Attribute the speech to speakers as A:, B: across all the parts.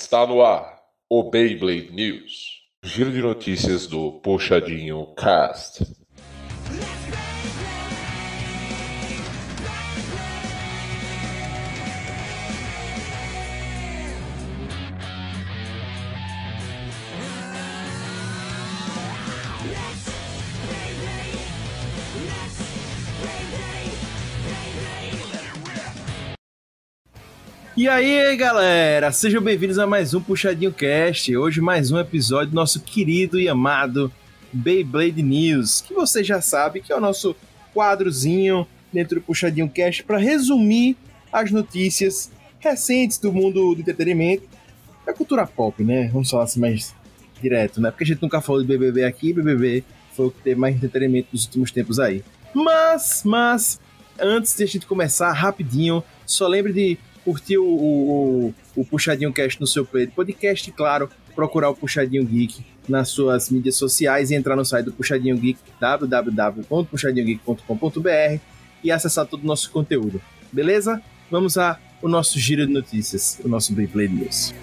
A: Está no ar o Beyblade News. Giro de notícias do Puxadinho Cast.
B: E aí, galera, sejam bem-vindos a mais um Puxadinho Cast. Hoje mais um episódio do nosso querido e amado Beyblade News, que você já sabe que é o nosso quadrozinho dentro do Puxadinho Cast para resumir as notícias recentes do mundo do entretenimento, da cultura pop, né? Vamos falar assim mais direto, né? Porque a gente nunca falou de BBB aqui, BBB foi o que teve mais entretenimento nos últimos tempos aí. Mas, mas, antes de a gente começar, rapidinho, só lembre de curtir o, o, o Puxadinho Cast no seu play de podcast, claro, procurar o Puxadinho Geek nas suas mídias sociais e entrar no site do Puxadinho Geek, www.puxadinhogeek.com.br e acessar todo o nosso conteúdo. Beleza? Vamos ao nosso giro de notícias, o nosso Beyblade News.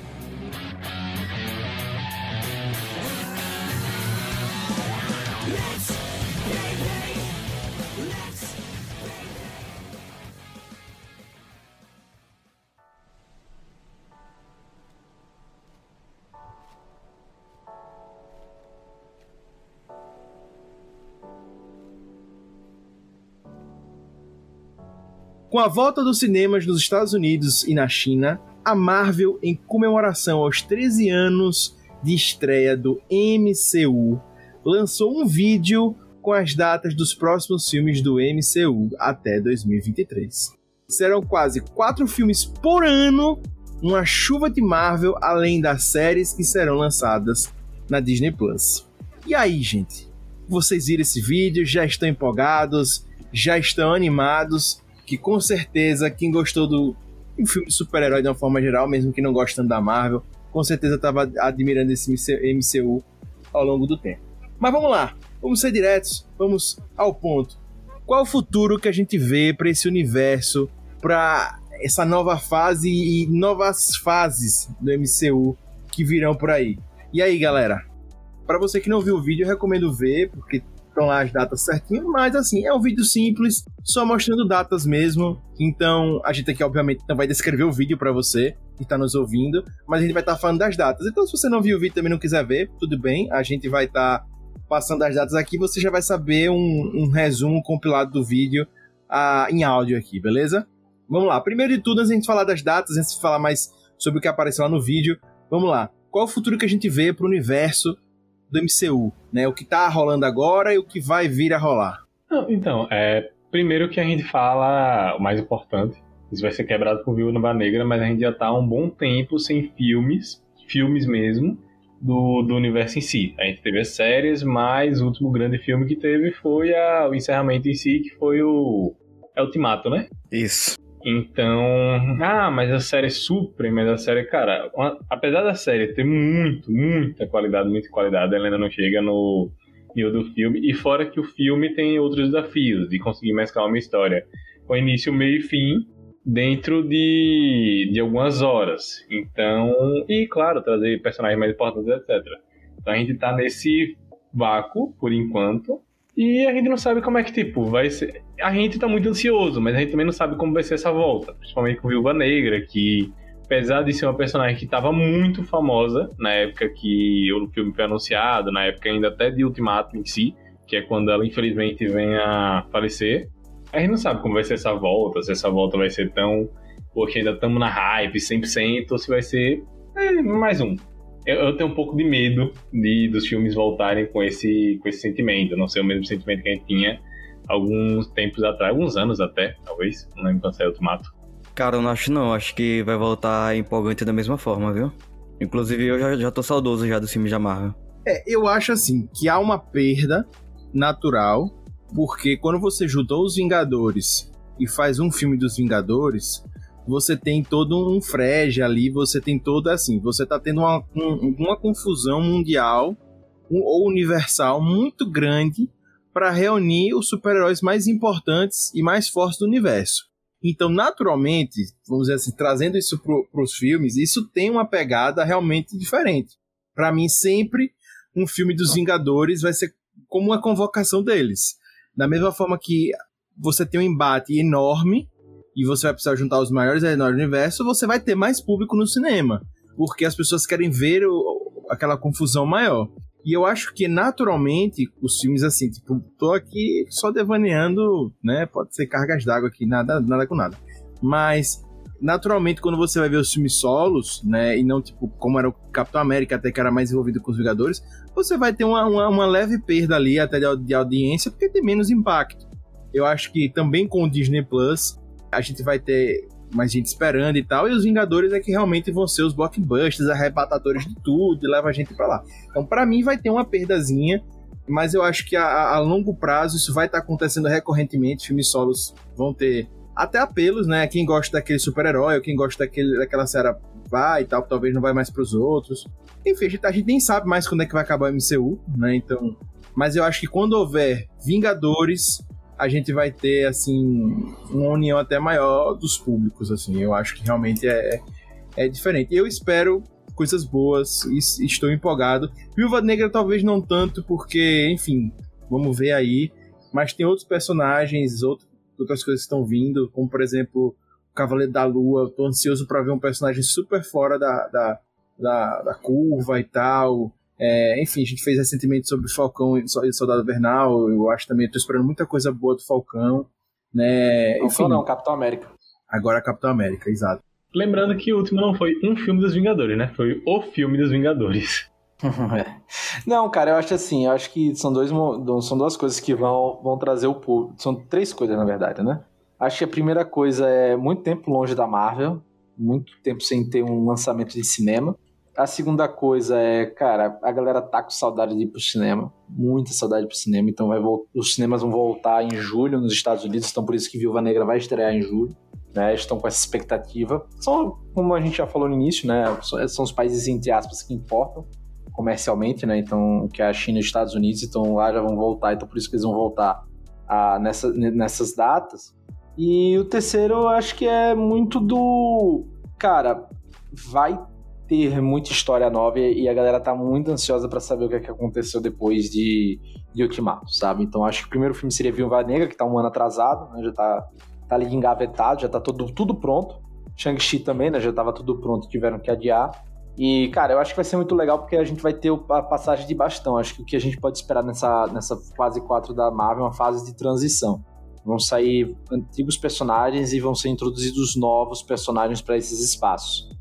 B: Com a volta dos cinemas nos Estados Unidos e na China, a Marvel, em comemoração aos 13 anos de estreia do MCU, lançou um vídeo com as datas dos próximos filmes do MCU até 2023. Serão quase quatro filmes por ano, uma chuva de Marvel, além das séries que serão lançadas na Disney Plus. E aí, gente? Vocês viram esse vídeo? Já estão empolgados? Já estão animados? Que com certeza quem gostou do um filme de super-herói de uma forma geral, mesmo que não gostando da Marvel, com certeza estava admirando esse MCU ao longo do tempo. Mas vamos lá, vamos ser diretos, vamos ao ponto. Qual o futuro que a gente vê para esse universo, para essa nova fase e novas fases do MCU que virão por aí? E aí, galera? Para você que não viu o vídeo, eu recomendo ver, porque estão lá as datas certinho, mas assim, é um vídeo simples, só mostrando datas mesmo. Então, a gente aqui, obviamente, não vai descrever o vídeo para você que está nos ouvindo, mas a gente vai estar tá falando das datas. Então, se você não viu o vídeo e também não quiser ver, tudo bem, a gente vai estar tá passando as datas aqui, você já vai saber um, um resumo compilado do vídeo uh, em áudio aqui, beleza? Vamos lá. Primeiro de tudo, antes de gente falar das datas, antes de falar mais sobre o que apareceu lá no vídeo, vamos lá. Qual o futuro que a gente vê para o universo do MCU, né? O que tá rolando agora e o que vai vir a rolar.
C: Então, é, primeiro que a gente fala o mais importante, isso vai ser quebrado por Viúva Negra, mas a gente já tá há um bom tempo sem filmes, filmes mesmo, do, do universo em si. A gente teve as séries, mas o último grande filme que teve foi a, o encerramento em si, que foi o é Ultimato, né?
B: Isso.
C: Então, ah, mas a série supre, mas a série, cara, apesar da série ter muito, muita qualidade, muita qualidade, ela ainda não chega no nível do filme. E fora que o filme tem outros desafios de conseguir mesclar uma história com início, meio e fim dentro de, de algumas horas. Então, e claro, trazer personagens mais importantes, etc. Então a gente tá nesse vácuo por enquanto. E a gente não sabe como é que, tipo, vai ser. A gente tá muito ansioso, mas a gente também não sabe como vai ser essa volta. Principalmente com Viúva Negra, que, apesar de ser uma personagem que tava muito famosa na época que o filme foi anunciado, na época ainda até de Ultimato em si, que é quando ela infelizmente vem a falecer, a gente não sabe como vai ser essa volta, se essa volta vai ser tão. Porque ainda estamos na hype 100%, ou se vai ser é, mais um eu, eu, tenho um pouco de medo de dos filmes voltarem com esse, com esse sentimento. Não ser o mesmo sentimento que a gente tinha alguns tempos atrás, alguns anos até, talvez. Não lembro quando saiu o Tomato.
D: Cara, eu não acho não. Acho que vai voltar empolgante da mesma forma, viu? Inclusive, eu já, já tô saudoso já do filme de Marvel.
B: É, eu acho assim, que há uma perda natural, porque quando você juntou os Vingadores e faz um filme dos Vingadores, você tem todo um frege ali, você tem todo assim, você tá tendo uma, um, uma confusão mundial um, ou universal muito grande para reunir os super-heróis mais importantes e mais fortes do universo. Então, naturalmente, vamos dizer assim, trazendo isso para os filmes, isso tem uma pegada realmente diferente. Para mim, sempre um filme dos Vingadores vai ser como uma convocação deles. Da mesma forma que você tem um embate enorme e você vai precisar juntar os maiores heróis do universo, você vai ter mais público no cinema. Porque as pessoas querem ver o, aquela confusão maior. E eu acho que naturalmente os filmes assim, tipo, tô aqui só devaneando, né? Pode ser cargas d'água aqui, nada, nada com nada. Mas naturalmente quando você vai ver os filmes solos, né, e não tipo como era o Capitão América até que era mais envolvido com os Vingadores, você vai ter uma, uma, uma leve perda ali até de, de audiência porque tem menos impacto. Eu acho que também com o Disney Plus a gente vai ter mais gente esperando e tal, e os Vingadores é que realmente vão ser os blockbusters, arrebatadores de tudo, e leva a gente para lá. Então, para mim, vai ter uma perdazinha, mas eu acho que a, a longo prazo isso vai estar tá acontecendo recorrentemente. Filmes solos vão ter até apelos, né? Quem gosta daquele super-herói, ou quem gosta daquele, daquela série vai e tal, talvez não vai mais para os outros. Enfim, a gente, a gente nem sabe mais quando é que vai acabar o MCU, né? Então, mas eu acho que quando houver Vingadores, a gente vai ter, assim, uma união até maior dos públicos, assim. Eu acho que realmente é, é diferente. Eu espero coisas boas e estou empolgado. Viúva Negra talvez não tanto, porque, enfim, vamos ver aí. Mas tem outros personagens, outros, outras coisas que estão vindo, como, por exemplo, o Cavaleiro da Lua. Estou ansioso para ver um personagem super fora da, da, da, da curva e tal. É, enfim, a gente fez recentemente sobre Falcão e Soldado Vernal. Eu acho também, estou esperando muita coisa boa do Falcão. Né?
E: Falcão enfim, não, Capitão América.
B: Agora Capitão América, exato.
C: Lembrando que o último não foi um filme dos Vingadores, né? Foi o filme dos Vingadores.
E: É. não, cara, eu acho assim, eu acho que são, dois, são duas coisas que vão, vão trazer o público. São três coisas, na verdade, né? Acho que a primeira coisa é muito tempo longe da Marvel, muito tempo sem ter um lançamento de cinema. A segunda coisa é, cara, a galera tá com saudade de ir pro cinema. Muita saudade pro cinema. Então vai os cinemas vão voltar em julho nos Estados Unidos. Então por isso que Viúva Negra vai estrear em julho. Né? Estão com essa expectativa. São, como a gente já falou no início, né? São os países, entre aspas, que importam comercialmente, né? Então, que é a China e os Estados Unidos. Então lá já vão voltar. Então por isso que eles vão voltar a, nessa, nessas datas. E o terceiro, eu acho que é muito do. Cara, vai ter muita história nova e a galera tá muito ansiosa para saber o que, é que aconteceu depois de, de Ultimato, sabe? Então acho que o primeiro filme seria Viúva Negra, que tá um ano atrasado, né? Já tá, tá ali engavetado, já tá tudo, tudo pronto. Shang-Chi também, né? Já tava tudo pronto, tiveram que adiar. E, cara, eu acho que vai ser muito legal porque a gente vai ter a passagem de bastão. Acho que o que a gente pode esperar nessa, nessa fase 4 da Marvel é uma fase de transição. Vão sair antigos personagens e vão ser introduzidos novos personagens para esses espaços.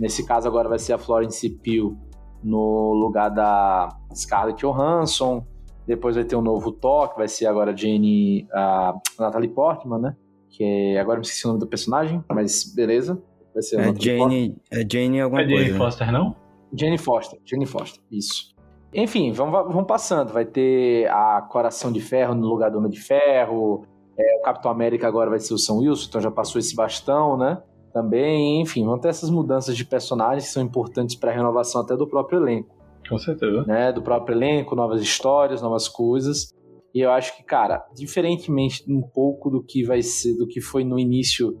E: Nesse caso agora vai ser a Florence Pugh no lugar da Scarlett Johansson. Depois vai ter um novo Thor, que vai ser agora a Jane, a Natalie Portman, né? Que é, agora me esqueci o nome do personagem, mas beleza.
D: Vai ser é Jane, é Jane alguma é coisa.
C: Jane Foster, não?
E: Jane Foster, Jane Foster, isso. Enfim, vamos, vamos passando. Vai ter a Coração de Ferro no lugar do Homem de Ferro. É, o Capitão América agora vai ser o Sam Wilson, então já passou esse bastão, né? Também, enfim, vão ter essas mudanças de personagens que são importantes para a renovação até do próprio elenco.
C: Com certeza.
E: Né? Do próprio elenco, novas histórias, novas coisas. E eu acho que, cara, diferentemente um pouco do que vai ser, do que foi no início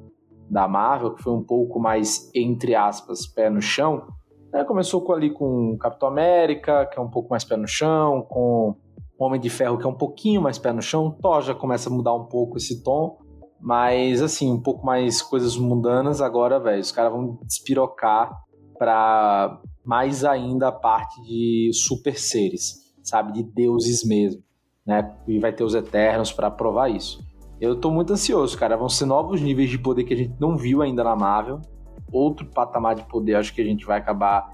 E: da Marvel, que foi um pouco mais, entre aspas, pé no chão, né? começou com, ali com Capitão América, que é um pouco mais pé no chão, com Homem de Ferro, que é um pouquinho mais pé no chão, Thor já começa a mudar um pouco esse tom, mas, assim, um pouco mais coisas mundanas agora, velho. Os caras vão despirocar pra mais ainda a parte de super seres, sabe? De deuses mesmo, né? E vai ter os Eternos para provar isso. Eu tô muito ansioso, cara. Vão ser novos níveis de poder que a gente não viu ainda na Marvel. Outro patamar de poder, acho que a gente vai acabar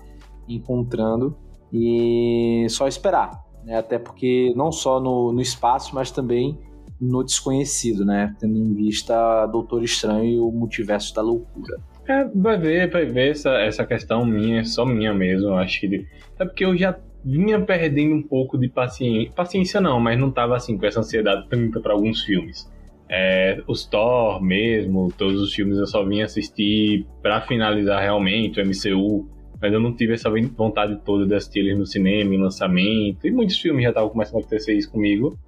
E: encontrando. E só esperar, né? Até porque não só no, no espaço, mas também no desconhecido, né? Tendo em vista Doutor Estranho e o Multiverso da Loucura.
C: É, vai ver, vai ver essa, essa questão minha, só minha mesmo, acho que. É porque eu já vinha perdendo um pouco de paciência. Paciência não, mas não tava assim com essa ansiedade tanta para alguns filmes. É, os Thor mesmo, todos os filmes eu só vim assistir para finalizar realmente o MCU, mas eu não tive essa vontade toda de assistir eles no cinema, em lançamento, e muitos filmes já estavam começando a acontecer isso comigo.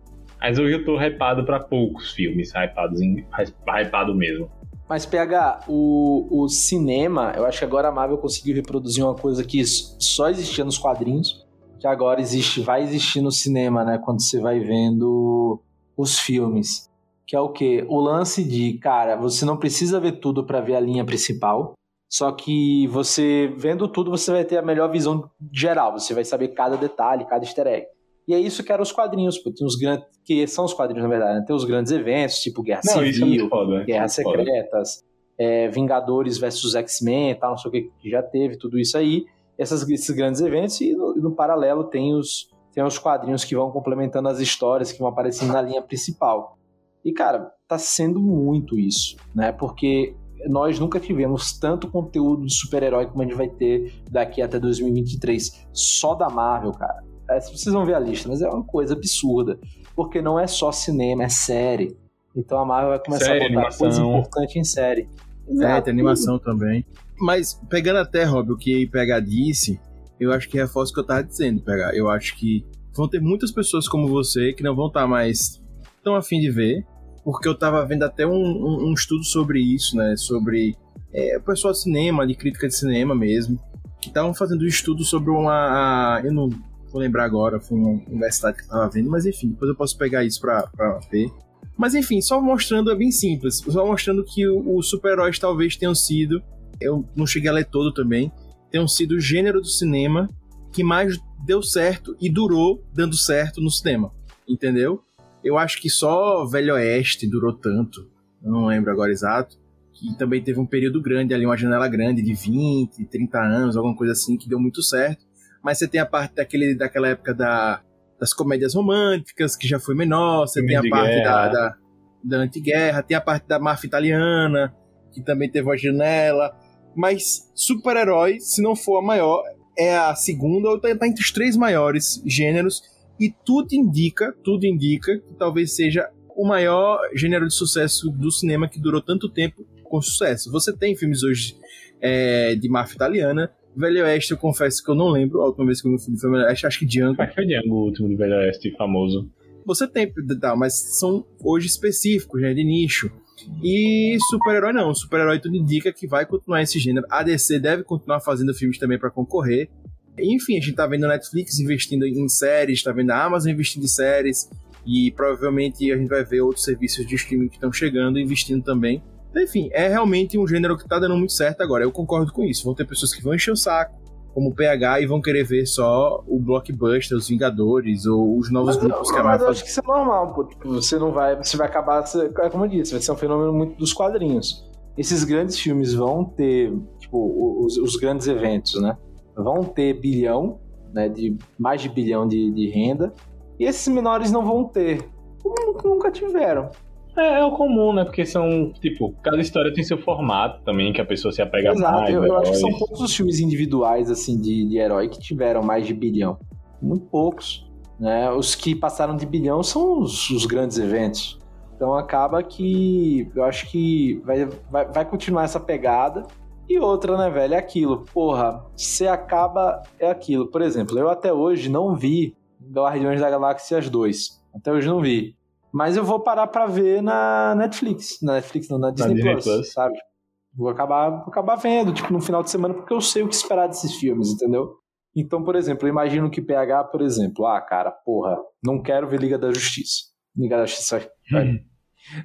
C: Mas hoje eu tô hypado pra poucos filmes, hypados em, hypado mesmo.
E: Mas, PH, o, o cinema, eu acho que agora a Marvel conseguiu reproduzir uma coisa que só existia nos quadrinhos, que agora existe, vai existir no cinema, né? Quando você vai vendo os filmes. Que é o quê? O lance de, cara, você não precisa ver tudo para ver a linha principal. Só que você, vendo tudo, você vai ter a melhor visão geral. Você vai saber cada detalhe, cada easter egg. E é isso que eram os quadrinhos, pô. Tem os grandes. Que são os quadrinhos, na verdade, né? Tem os grandes eventos, tipo Guerra não, é Civil, é foda, Guerras Secretas, é, Vingadores versus X-Men tal, não sei o que, que já teve, tudo isso aí. Essas, esses grandes eventos, e no, no, paralelo tem os, tem os quadrinhos que vão complementando as histórias que vão aparecendo na linha principal. E, cara, tá sendo muito isso, né? Porque nós nunca tivemos tanto conteúdo de super-herói como a gente vai ter daqui até 2023. Só da Marvel, cara. É, vocês vão ver a lista, mas é uma coisa absurda. Porque não é só cinema, é série. Então a Marvel vai começar série, a botar animação. coisa importante em série.
B: É, tem animação também. Mas, pegando até, Rob, o que PH disse, eu acho que reforça o que eu tava dizendo, PH. Eu acho que vão ter muitas pessoas como você que não vão estar tá mais tão afim de ver, porque eu tava vendo até um, um, um estudo sobre isso, né? Sobre é, o pessoal de cinema, de crítica de cinema mesmo, que estavam fazendo um estudo sobre uma. Eu não vou lembrar agora, foi uma universidade que eu tava vendo, mas enfim, depois eu posso pegar isso pra, pra ver. Mas enfim, só mostrando é bem simples, só mostrando que os super-heróis talvez tenham sido, eu não cheguei a ler todo também, tenham sido o gênero do cinema que mais deu certo e durou dando certo no cinema, entendeu? Eu acho que só Velho Oeste durou tanto, não lembro agora exato, que também teve um período grande ali, uma janela grande de 20, 30 anos, alguma coisa assim, que deu muito certo mas você tem a parte daquele, daquela época da, das comédias românticas, que já foi menor, você tem a parte da, da, da antiguerra, tem a parte da máfia italiana, que também teve uma janela, mas super-herói, se não for a maior, é a segunda ou tá, tá entre os três maiores gêneros, e tudo indica, tudo indica que talvez seja o maior gênero de sucesso do cinema que durou tanto tempo com sucesso. Você tem filmes hoje é, de máfia italiana, Velho Oeste, eu confesso que eu não lembro a última vez que eu vi filme Velho Oeste, acho que Django.
C: Acho que foi Django o último de Velho Oeste famoso.
B: Você tem, tá, mas são hoje específicos, né, de nicho. E super-herói não, super-herói tudo indica que vai continuar esse gênero. A DC deve continuar fazendo filmes também para concorrer. Enfim, a gente tá vendo a Netflix investindo em séries, tá vendo a Amazon investindo em séries, e provavelmente a gente vai ver outros serviços de streaming que estão chegando investindo também. Enfim, é realmente um gênero que tá dando muito certo agora. Eu concordo com isso. Vão ter pessoas que vão encher o saco, como o PH, e vão querer ver só o Blockbuster, os Vingadores, ou os novos
E: mas,
B: grupos que
E: a
B: Marvel
E: Mas eu acho que isso é normal, pô. Tipo, você não vai. Você vai acabar. É como eu disse, vai ser um fenômeno muito dos quadrinhos. Esses grandes filmes vão ter, tipo, os, os grandes eventos, né? Vão ter bilhão, né? De mais de bilhão de, de renda. E esses menores não vão ter. Como nunca tiveram.
C: É, é, o comum, né? Porque são, tipo, cada história tem seu formato também, que a pessoa se apega
E: Exato,
C: mais.
E: Eu, eu acho que são poucos os filmes individuais, assim, de, de herói que tiveram mais de bilhão. Muito poucos. Né? Os que passaram de bilhão são os, os grandes eventos. Então acaba que eu acho que vai, vai, vai continuar essa pegada. E outra, né, velho, é aquilo. Porra, você acaba. É aquilo. Por exemplo, eu até hoje não vi Guardiões da Galáxia 2. Até hoje não vi. Mas eu vou parar pra ver na Netflix. Na Netflix, não, na Disney, na Plus, Plus, sabe? Vou acabar, vou acabar vendo, tipo, no final de semana, porque eu sei o que esperar desses filmes, entendeu? Então, por exemplo, eu imagino que PH, por exemplo, ah, cara, porra, não quero ver Liga da Justiça. Liga da Justiça. Hum.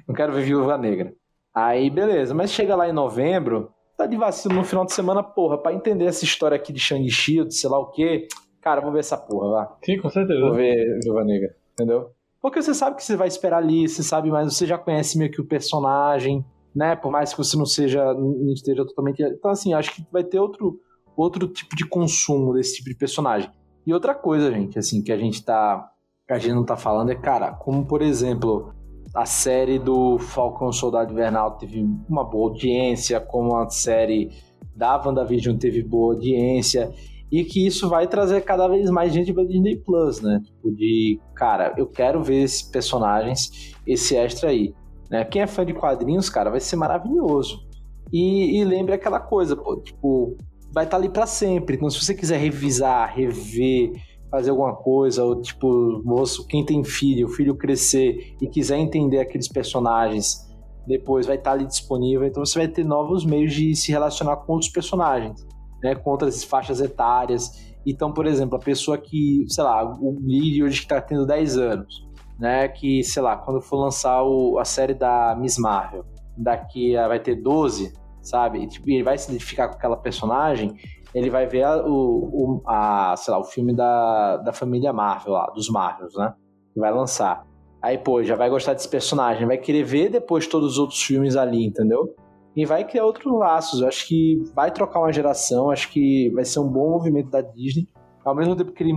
E: Não quero ver Viúva Negra. Aí, beleza, mas chega lá em novembro, tá de vacilo no final de semana, porra, pra entender essa história aqui de Shang-Chi, de sei lá o quê, cara, vou ver essa porra, vá.
C: Sim, com certeza.
E: Vou ver Viúva Negra, entendeu? Porque você sabe que você vai esperar ali, você sabe, mas você já conhece meio que o personagem, né? Por mais que você não seja, não esteja totalmente. Então, assim, acho que vai ter outro, outro tipo de consumo desse tipo de personagem. E outra coisa, gente, assim, que a gente tá. A gente não tá falando é, cara, como por exemplo, a série do Falcão Soldado Invernal teve uma boa audiência, como a série da WandaVision teve boa audiência e que isso vai trazer cada vez mais gente para Disney Plus, né? Tipo, de, cara, eu quero ver esses personagens, esse extra aí. Né? Quem é fã de quadrinhos, cara, vai ser maravilhoso. E, e lembre aquela coisa, pô, tipo, vai estar tá ali para sempre. Então, se você quiser revisar, rever, fazer alguma coisa, ou tipo, moço, quem tem filho, o filho crescer e quiser entender aqueles personagens depois vai estar ali disponível, então você vai ter novos meios de se relacionar com outros personagens, né, com outras faixas etárias. Então, por exemplo, a pessoa que, sei lá, o Lily hoje que está tendo 10 anos, né, que, sei lá, quando for lançar o, a série da Miss Marvel, daqui vai ter 12, sabe? E, tipo, ele vai se identificar com aquela personagem, ele vai ver a, o, o, a, sei lá, o filme da, da família Marvel lá, dos Marvels, né? Que vai lançar. Aí, pô, já vai gostar desse personagem, vai querer ver depois todos os outros filmes ali, entendeu? E vai criar outros laços. Eu acho que vai trocar uma geração, acho que vai ser um bom movimento da Disney. Ao mesmo tempo que ele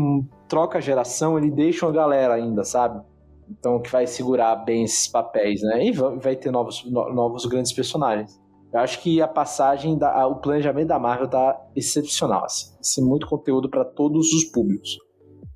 E: troca a geração, ele deixa uma galera ainda, sabe? Então, que vai segurar bem esses papéis, né? E vai ter novos, novos grandes personagens. Eu acho que a passagem, da, o planejamento da Marvel tá excepcional. Assim. Ser muito conteúdo para todos os públicos.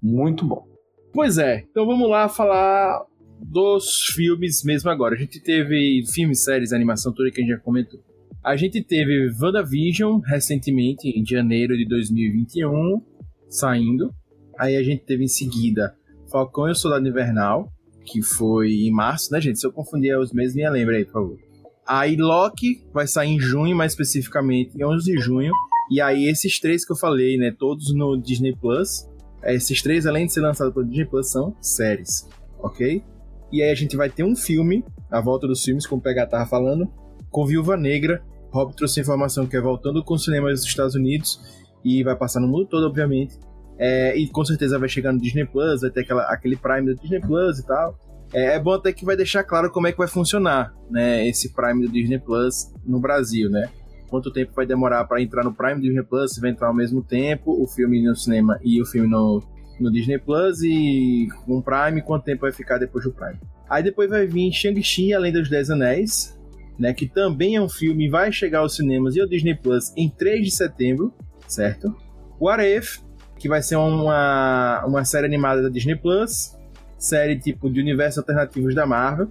E: Muito bom.
B: Pois é, então vamos lá falar dos filmes mesmo agora. A gente teve filmes, séries, animação, tudo que a gente já comentou. A gente teve WandaVision recentemente, em janeiro de 2021, saindo. Aí a gente teve em seguida Falcão e o Soldado Invernal, que foi em março, né, gente? Se eu confundir os meses, me lembra aí, por favor. Aí Loki vai sair em junho, mais especificamente em 11 de junho. E aí esses três que eu falei, né, todos no Disney Plus. Esses três, além de ser lançados pelo Disney Plus, são séries, ok? E aí a gente vai ter um filme, a volta dos filmes, como o PH tava falando, com Viúva Negra. Rob trouxe informação que é voltando com os cinemas dos Estados Unidos e vai passar no mundo todo, obviamente. É, e com certeza vai chegar no Disney Plus, vai ter aquela, aquele Prime do Disney Plus e tal. É, é, bom até que vai deixar claro como é que vai funcionar, né, esse Prime do Disney Plus no Brasil, né? Quanto tempo vai demorar para entrar no Prime do Disney Plus, se vai entrar ao mesmo tempo, o filme no cinema e o filme no, no Disney Plus e com o Prime, quanto tempo vai ficar depois do Prime. Aí depois vai vir Shang-Chi, Além dos Dez Anéis, né, que também é um filme, vai chegar aos cinemas e ao Disney Plus em 3 de setembro, certo? What If, que vai ser uma, uma série animada da Disney Plus, série tipo de universos alternativos da Marvel.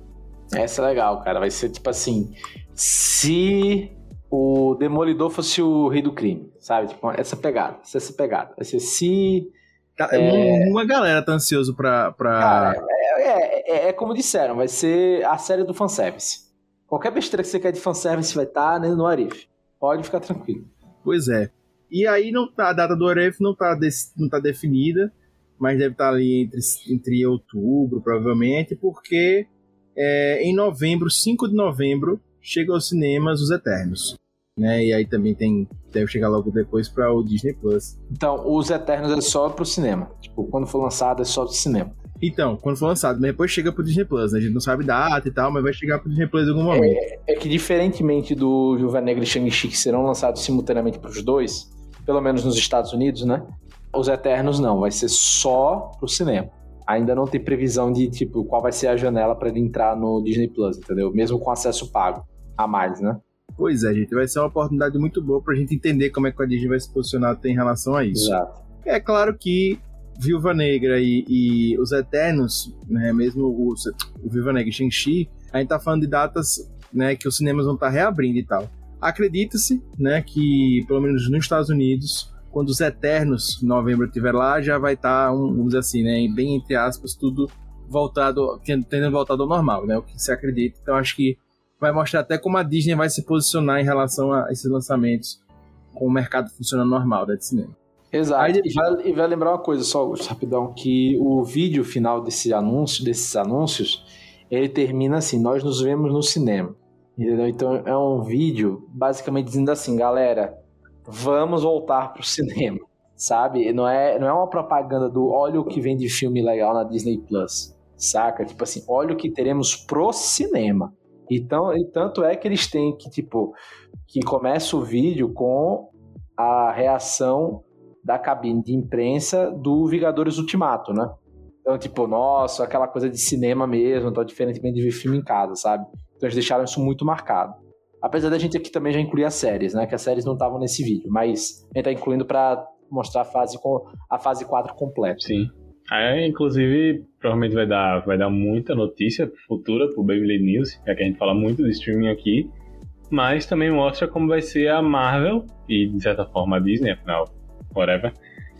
E: Essa é legal, cara. Vai ser tipo assim, se o Demolidor fosse o rei do crime, sabe? Tipo, essa pegada, essa pegada. Vai ser se
B: Tá, é... Uma galera tá ansioso pra. pra... Cara,
E: é, é, é, é, como disseram, vai ser a série do fanservice. Qualquer besteira que você quer de fanservice vai estar tá, né, no Arif. Pode ficar tranquilo.
B: Pois é. E aí não tá, a data do Arif não tá, não tá definida, mas deve estar tá ali entre, entre outubro, provavelmente, porque é, em novembro, 5 de novembro, chega aos cinemas Os Eternos né? E aí também tem deve chegar logo depois para o Disney Plus.
E: Então, os Eternos é só pro cinema. Tipo, quando for lançado é só pro cinema.
B: Então, quando for lançado, mas depois chega pro Disney Plus, né? A gente não sabe data e tal, mas vai chegar pro Disney Plus em algum momento.
E: É, é que diferentemente do Viúva Negra e Shang-Chi, que serão lançados simultaneamente pros dois, pelo menos nos Estados Unidos, né? Os Eternos não, vai ser só pro cinema. Ainda não tem previsão de, tipo, qual vai ser a janela para ele entrar no Disney Plus, entendeu? Mesmo com acesso pago a mais, né?
B: Pois é, gente, vai ser uma oportunidade muito boa pra gente entender como é que a Disney vai se posicionar em relação a isso.
E: Exato.
B: É claro que Viúva Negra e, e os Eternos, né, mesmo o, o Viúva Negra e Shang-Chi, a gente tá falando de datas né, que os cinemas vão estar tá reabrindo e tal. Acredita-se né, que, pelo menos nos Estados Unidos, quando os Eternos, em novembro, estiver lá, já vai estar, tá, um, vamos dizer assim, né, bem entre aspas, tudo voltado, tendo voltado ao normal, né, o que se acredita. Então acho que vai mostrar até como a Disney vai se posicionar em relação a esses lançamentos com o mercado funcionando normal da de cinema.
E: Exato. Aí, e, vai, e vai lembrar uma coisa só, Augusto, rapidão, que o vídeo final desse anúncio, desses anúncios, ele termina assim, nós nos vemos no cinema. Entendeu? Então é um vídeo basicamente dizendo assim, galera, vamos voltar pro cinema, sabe? Não é, não é uma propaganda do olha o que vem de filme legal na Disney Plus, saca? Tipo assim, olha o que teremos pro cinema. Então, e tanto é que eles têm que, tipo, que começa o vídeo com a reação da cabine de imprensa do Vingadores Ultimato, né? Então, tipo, nossa, aquela coisa de cinema mesmo, então diferentemente de ver filme em casa, sabe? Então eles deixaram isso muito marcado. Apesar da gente aqui também já incluir as séries, né? Que as séries não estavam nesse vídeo, mas a gente tá incluindo para mostrar a fase, a fase 4 completa.
C: Sim. Aí, inclusive, provavelmente vai dar, vai dar muita notícia futura pro Baby News, já que a gente fala muito de streaming aqui, mas também mostra como vai ser a Marvel e, de certa forma, a Disney, afinal, whatever,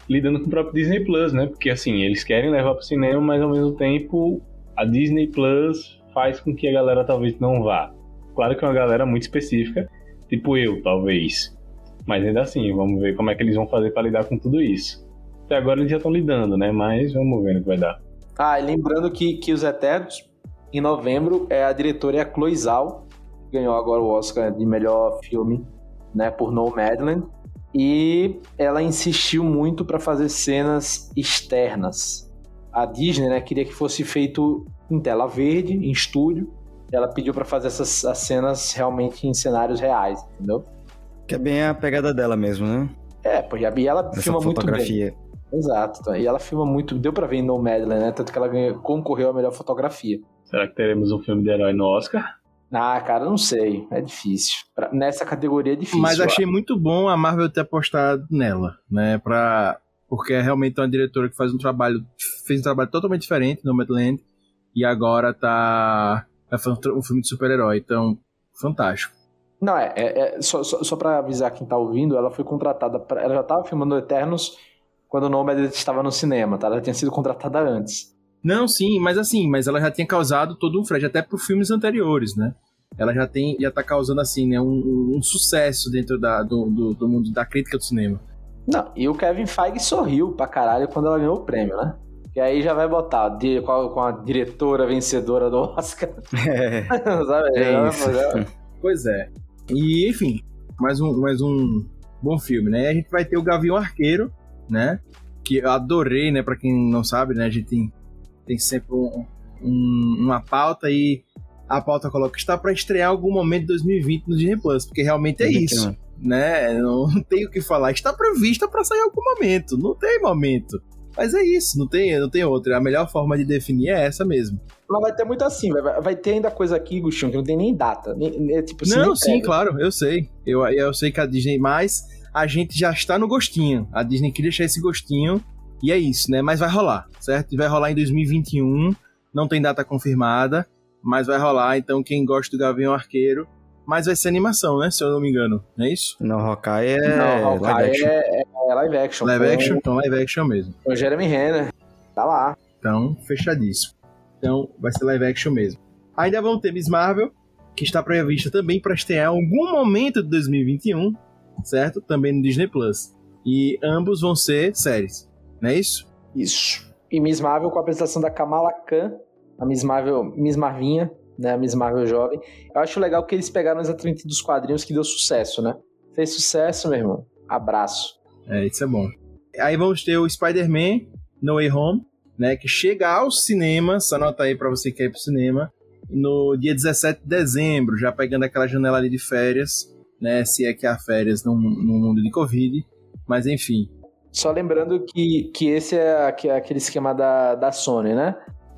C: lidando com o próprio Disney Plus, né? Porque, assim, eles querem levar pro cinema, mas, ao mesmo tempo, a Disney Plus faz com que a galera talvez não vá. Claro que é uma galera muito específica, tipo eu, talvez. Mas ainda assim, vamos ver como é que eles vão fazer para lidar com tudo isso. Até agora eles já estão lidando, né? Mas vamos ver no que vai dar.
E: Ah, e lembrando que, que Os Eternos, em novembro, é a diretora é a Chloe Zhao, que ganhou agora o Oscar de melhor filme, né, por Nomadland. E ela insistiu muito para fazer cenas externas. A Disney, né, queria que fosse feito em tela verde, em estúdio. Ela pediu para fazer essas as cenas realmente em cenários reais, entendeu?
D: Que é bem a pegada dela mesmo, né?
E: É, pô, e ela
D: Essa
E: filma muito bem. Exato. tá. E ela filma muito, deu pra ver em Nomadland, né? Tanto que ela ganhou, concorreu à melhor fotografia.
C: Será que teremos um filme de herói no Oscar?
E: Ah, cara, não sei. É difícil. Pra- nessa categoria é difícil.
B: Mas achei muito bom a Marvel ter apostado nela, né? Pra... Porque é realmente uma diretora que faz um trabalho. fez um trabalho totalmente diferente no Madland e agora tá. um tra- um filme de super-herói. Então, fantástico.
E: Não, é. é, é- só, só, só pra avisar quem tá ouvindo, ela foi contratada. Pra, ela já tava filmando Eternos quando o Nomad estava no cinema, tá? Ela tinha sido contratada antes.
B: Não, sim, mas assim, mas ela já tinha causado todo um frete, até por filmes anteriores, né? Ela já tem, já tá causando, assim, né, um, um sucesso dentro da, do, do, do mundo da crítica do cinema.
E: Não, e o Kevin Feige sorriu pra caralho quando ela ganhou o prêmio, né? E aí já vai botar com a, diretora vencedora do Oscar.
D: É,
E: Sabe?
D: é
E: Já-
D: isso.
E: já-
B: Pois é. E, enfim, mais um, mais um bom filme, né? A gente vai ter o Gavião Arqueiro, né? Que eu adorei, né? Pra quem não sabe, né? A gente tem, tem sempre um- um- uma pauta e a pauta coloca que está pra estrear algum momento de 2020 no Disney Plus, porque realmente é isso, né? Não tem o que falar. Está prevista pra sair em algum momento, não tem momento. Mas é isso, não tem, não tem outra. A melhor forma de definir é essa mesmo.
E: Mas vai ter muito assim, vai, vai ter ainda coisa aqui, Gustinho, que não tem nem data. Nem, nem- tipo, assim,
B: Não,
E: nem
B: sim,
E: pega.
B: claro, eu sei. Eu, eu sei que a Disney, mas a gente já está no gostinho. A Disney queria deixar esse gostinho e é isso, né? Mas vai rolar, certo? E vai rolar em 2021, não tem data confirmada, mas vai rolar. Então, quem gosta do Gavião Arqueiro, mas vai ser animação, né? Se eu não me engano, não é isso?
D: Não, Hawkeye é
E: Não,
D: live
E: Hawkeye
D: action.
E: é, é live action.
B: Live
E: com-
B: action, então live action mesmo.
E: Com o Jeremy Renner. Tá lá.
B: Então, fechadíssimo. Então, vai ser live action mesmo. Ainda vamos ter Miss Marvel, que está prevista também para estrear em algum momento de 2021, certo? Também no Disney Plus. E ambos vão ser séries, não é isso?
E: Isso. E Miss Marvel com a apresentação da Kamala Khan, a Miss Marvel, Miss Marvinha, né? A Miss Marvel jovem. Eu acho legal que eles pegaram exatamente dos quadrinhos que deu sucesso, né? Fez sucesso, meu irmão. Abraço.
B: É, isso é bom. Aí vamos ter o Spider-Man No Way Home, né? Que chega aos cinemas, anota aí para você que quer ir pro cinema, no dia 17 de dezembro, já pegando aquela janela ali de férias, né? Se é que há férias no, no mundo de Covid. Mas enfim,
E: Só lembrando que, que esse é aque- aquele esquema da, da Sony, né?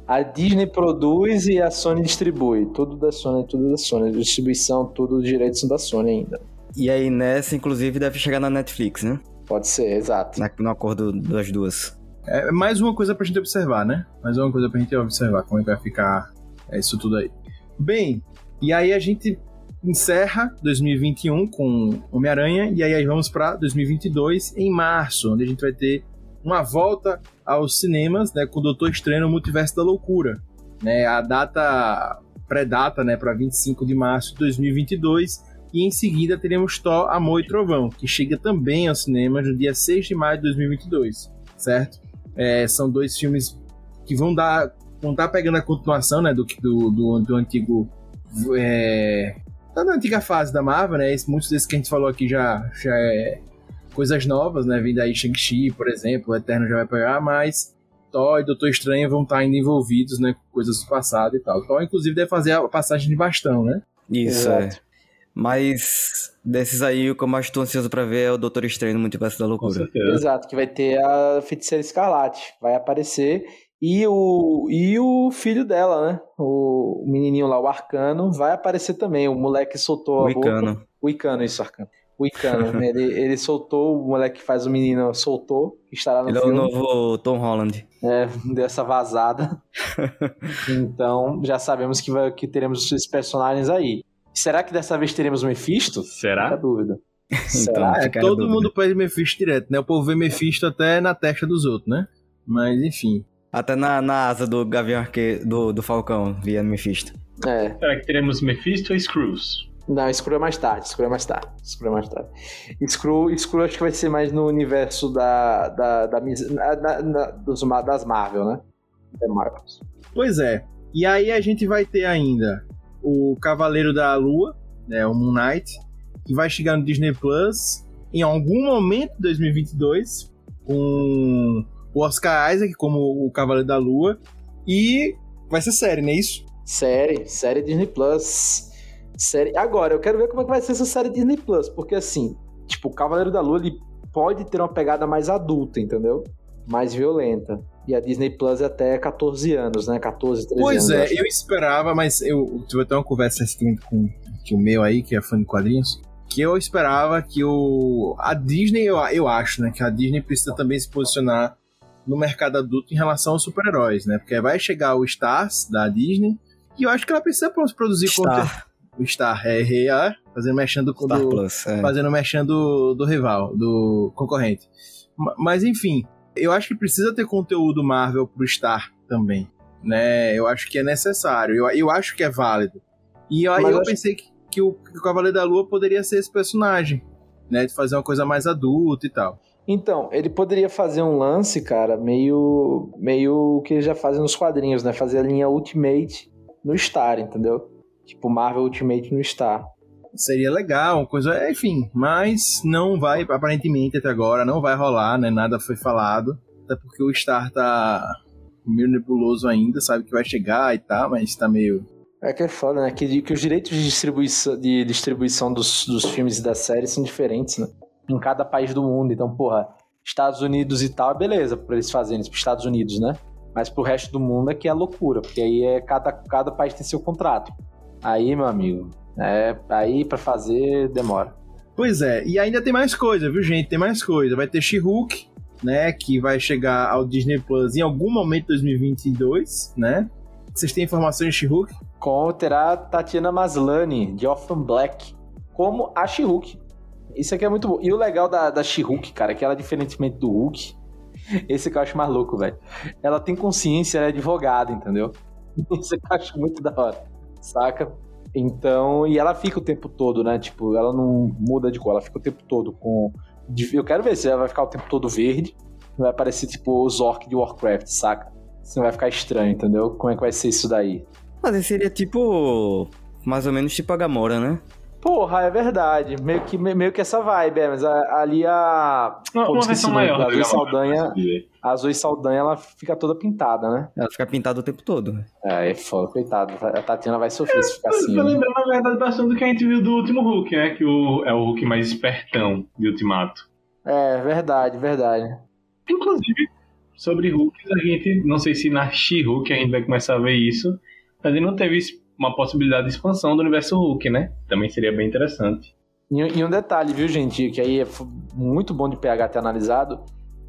E: A Disney produz e a Sony distribui. Tudo da Sony, tudo da Sony. Distribuição, tudo os direitos são da Sony ainda.
D: E aí nessa, inclusive, deve chegar na Netflix, né?
E: Pode ser, exato.
D: Na- No acordo das duas.
B: É mais uma coisa pra gente observar, né? Mais uma coisa pra gente observar como é que vai ficar é, isso tudo aí. Bem, e aí a gente encerra 2021 com Homem-Aranha e aí vamos pra 2022 em março, onde a gente vai ter uma volta aos cinemas, né, com o Doutor Estranho no Multiverso da Loucura, né? A data pré-data, né, para 25 de março de 2022 e em seguida teremos Thor, Amor e Trovão, que chega também aos cinemas no dia 6 de maio de 2022, certo? É, são dois filmes que vão dar vão estar pegando a continuação né, do, do, do, do antigo é, da antiga fase da Marvel, né? Muitos desses que a gente falou aqui já, já é coisas novas, né? Vindo aí Shang-Chi, por exemplo, o Eterno já vai pegar, mas Thor e Doutor Estranho vão estar ainda envolvidos, né? Com coisas do passado e tal. Thor, inclusive, deve fazer a passagem de bastão, né?
D: Isso,
E: Exato.
D: é. Mas desses aí, o que eu mais tô ansioso pra ver é o Doutor Estranho no Multiverso da Loucura.
E: Exato, que vai ter a Feiticeira Escarlate. Vai aparecer. E o, e o filho dela, né? O menininho lá, o Arcano, vai aparecer também. O moleque soltou
D: O
E: a boca.
D: Icano.
E: O Icano, isso, Arcano. O Icano. ele, ele soltou, o moleque que faz o menino soltou, que estará no
D: Ele é o
E: filme.
D: novo Tom Holland.
E: É, deu essa vazada. então, já sabemos que, vai, que teremos esses personagens aí. Será que dessa vez teremos o Mephisto? Fica
C: Será?
E: dúvida.
D: Então,
E: Será?
B: É,
D: fica a
B: todo
D: dúvida.
B: mundo pede Mephisto direto, né? O povo vê Mephisto até na testa dos outros, né? Mas enfim.
D: Até na, na asa do Gavião Arque... do, do Falcão, via Mephisto.
E: É.
C: Será que teremos Mephisto ou Screws?
E: Não, Screw é mais tarde, Screw é mais tarde. Screw é mais tarde. Screw, Screw acho que vai ser mais no universo da, da, da, da, da dos, das Marvel, né? Da Marvel.
B: Pois é. E aí a gente vai ter ainda o Cavaleiro da Lua, né, o Moon Knight, que vai chegar no Disney Plus em algum momento de 2022, com o Oscar Isaac como o Cavaleiro da Lua, e vai ser série, não é isso?
E: Série, série Disney Plus. Série. Agora, eu quero ver como é que vai ser essa série Disney Plus, porque assim, tipo, o Cavaleiro da Lua ele pode ter uma pegada mais adulta, entendeu? Mais violenta. E a Disney Plus é até 14 anos, né? 14, 13
B: pois
E: anos.
B: Pois
E: é,
B: eu, eu esperava, mas eu tive até uma conversa recentemente com, o meu aí, que é fã de quadrinhos, que eu esperava que o a Disney, eu, eu acho, né, que a Disney precisa também se posicionar no mercado adulto em relação aos super-heróis, né? Porque vai chegar o Stars da Disney e eu acho que ela precisa produzir
D: Star.
B: conteúdo. O Star, é, é, fazendo mexendo com
D: Star
B: do,
D: Plus, é.
B: fazendo mexendo do, do rival, do concorrente. Mas enfim, eu acho que precisa ter conteúdo Marvel pro Star também, né? Eu acho que é necessário, eu, eu acho que é válido. E aí eu, eu pensei que, que, o, que o Cavaleiro da Lua poderia ser esse personagem, né? De fazer uma coisa mais adulta e tal.
E: Então, ele poderia fazer um lance, cara, meio meio o que ele já faz nos quadrinhos, né? Fazer a linha Ultimate no Star, entendeu? Tipo Marvel Ultimate no Star.
B: Seria legal, coisa, enfim, mas não vai, aparentemente até agora, não vai rolar, né? Nada foi falado. Até porque o Star tá meio nebuloso ainda, sabe que vai chegar e tal, mas tá meio.
E: É que é foda, né? Que, que os direitos de distribuição, de distribuição dos, dos filmes e das séries são diferentes, né? Em cada país do mundo. Então, porra, Estados Unidos e tal, beleza, pra eles fazerem isso, pros Estados Unidos, né? Mas pro resto do mundo é que é loucura, porque aí é cada, cada país tem seu contrato. Aí, meu amigo, é, aí para fazer demora.
B: Pois é, e ainda tem mais coisa, viu, gente? Tem mais coisa. Vai ter She-Hulk, né? Que vai chegar ao Disney Plus em algum momento de 2022, né? Vocês têm informações de She-Hulk?
E: Com terá Tatiana Maslany, de Orphan Black, como a She-Hulk. Isso aqui é muito bom. E o legal da, da She-Hulk, cara, é que ela, diferentemente do Hulk, esse que eu acho mais louco, velho. Ela tem consciência, ela é advogada, entendeu? Isso que eu acho muito da hora, saca? Então, e ela fica o tempo todo, né? Tipo, ela não muda de cor, ela fica o tempo todo com. Eu quero ver se ela vai ficar o tempo todo verde. Não vai parecer tipo os orcs de Warcraft, saca? Se não vai ficar estranho, entendeu? Como é que vai ser isso daí?
D: Mas seria tipo. Mais ou menos tipo a Gamora, né?
E: Porra, é verdade. Meio que, meio que essa vibe, é, mas a, ali a.
C: Uma,
E: Pô,
C: uma versão maior.
E: A
C: da
E: Saldanha, a Zoe Saldanha, ela fica toda pintada, né?
D: Ela fica pintada o tempo todo.
E: É, é foda, coitado. A Tatiana vai sofrer se ficar
C: Eu
E: assim.
C: tô
E: né?
C: lembrando, na verdade, bastante do que a gente viu do último Hulk, né? Que o, é o Hulk mais espertão de Ultimato.
E: É, verdade, verdade.
C: Inclusive, sobre Hulks, a gente, não sei se na She-Hulk a gente vai começar a ver isso, mas ele não teve uma possibilidade de expansão do universo Hulk, né? Também seria bem interessante.
E: E, e um detalhe, viu, gente, que aí é muito bom de PH ter analisado.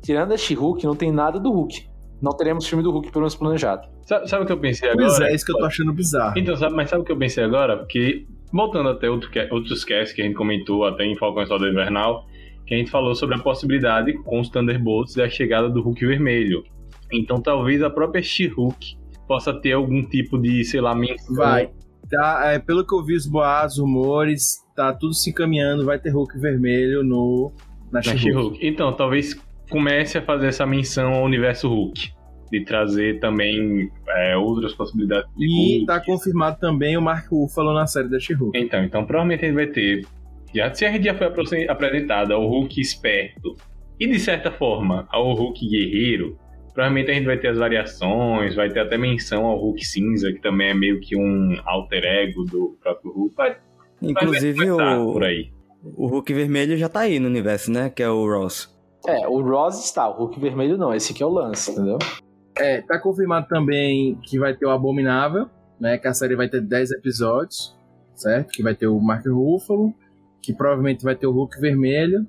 E: Tirando a She-Hulk, não tem nada do Hulk. Não teremos filme do Hulk, pelo menos planejado.
C: Sabe, sabe o que eu pensei
B: Pois
C: agora?
B: é, isso que eu tô achando bizarro.
C: Então, sabe, mas sabe o que eu pensei agora? Porque, voltando até outro, outros casts que a gente comentou, até em Falcão e Soldado Invernal, que a gente falou sobre a possibilidade, com os Thunderbolts, da chegada do Hulk vermelho. Então, talvez a própria She-Hulk possa ter algum tipo de, sei lá, menção.
B: Vai. Tá, é, pelo que eu vi os boatos, rumores, tá tudo se encaminhando, vai ter Hulk vermelho no na
C: na
B: She-Hulk.
C: Então, talvez comece a fazer essa menção ao universo Hulk. De trazer também é, outras possibilidades de
B: E
C: Hulk.
B: tá confirmado também o Mark Ruffalo na série da She-Hulk.
C: Então, então provavelmente a gente vai ter. Já, se a gente já foi apresentado ao Hulk esperto e de certa forma ao Hulk guerreiro, provavelmente a gente vai ter as variações, vai ter até menção ao Hulk cinza, que também é meio que um alter ego do próprio Hulk. Vai,
D: Inclusive
C: vai
D: o,
C: por aí.
D: o Hulk vermelho já tá aí no universo, né? Que é o Ross.
E: É, o Ross está, o Hulk vermelho não. Esse aqui é o lance, entendeu?
B: É, tá confirmado também que vai ter o Abominável, né? Que a série vai ter 10 episódios, certo? Que vai ter o Mark Ruffalo, que provavelmente vai ter o Hulk vermelho,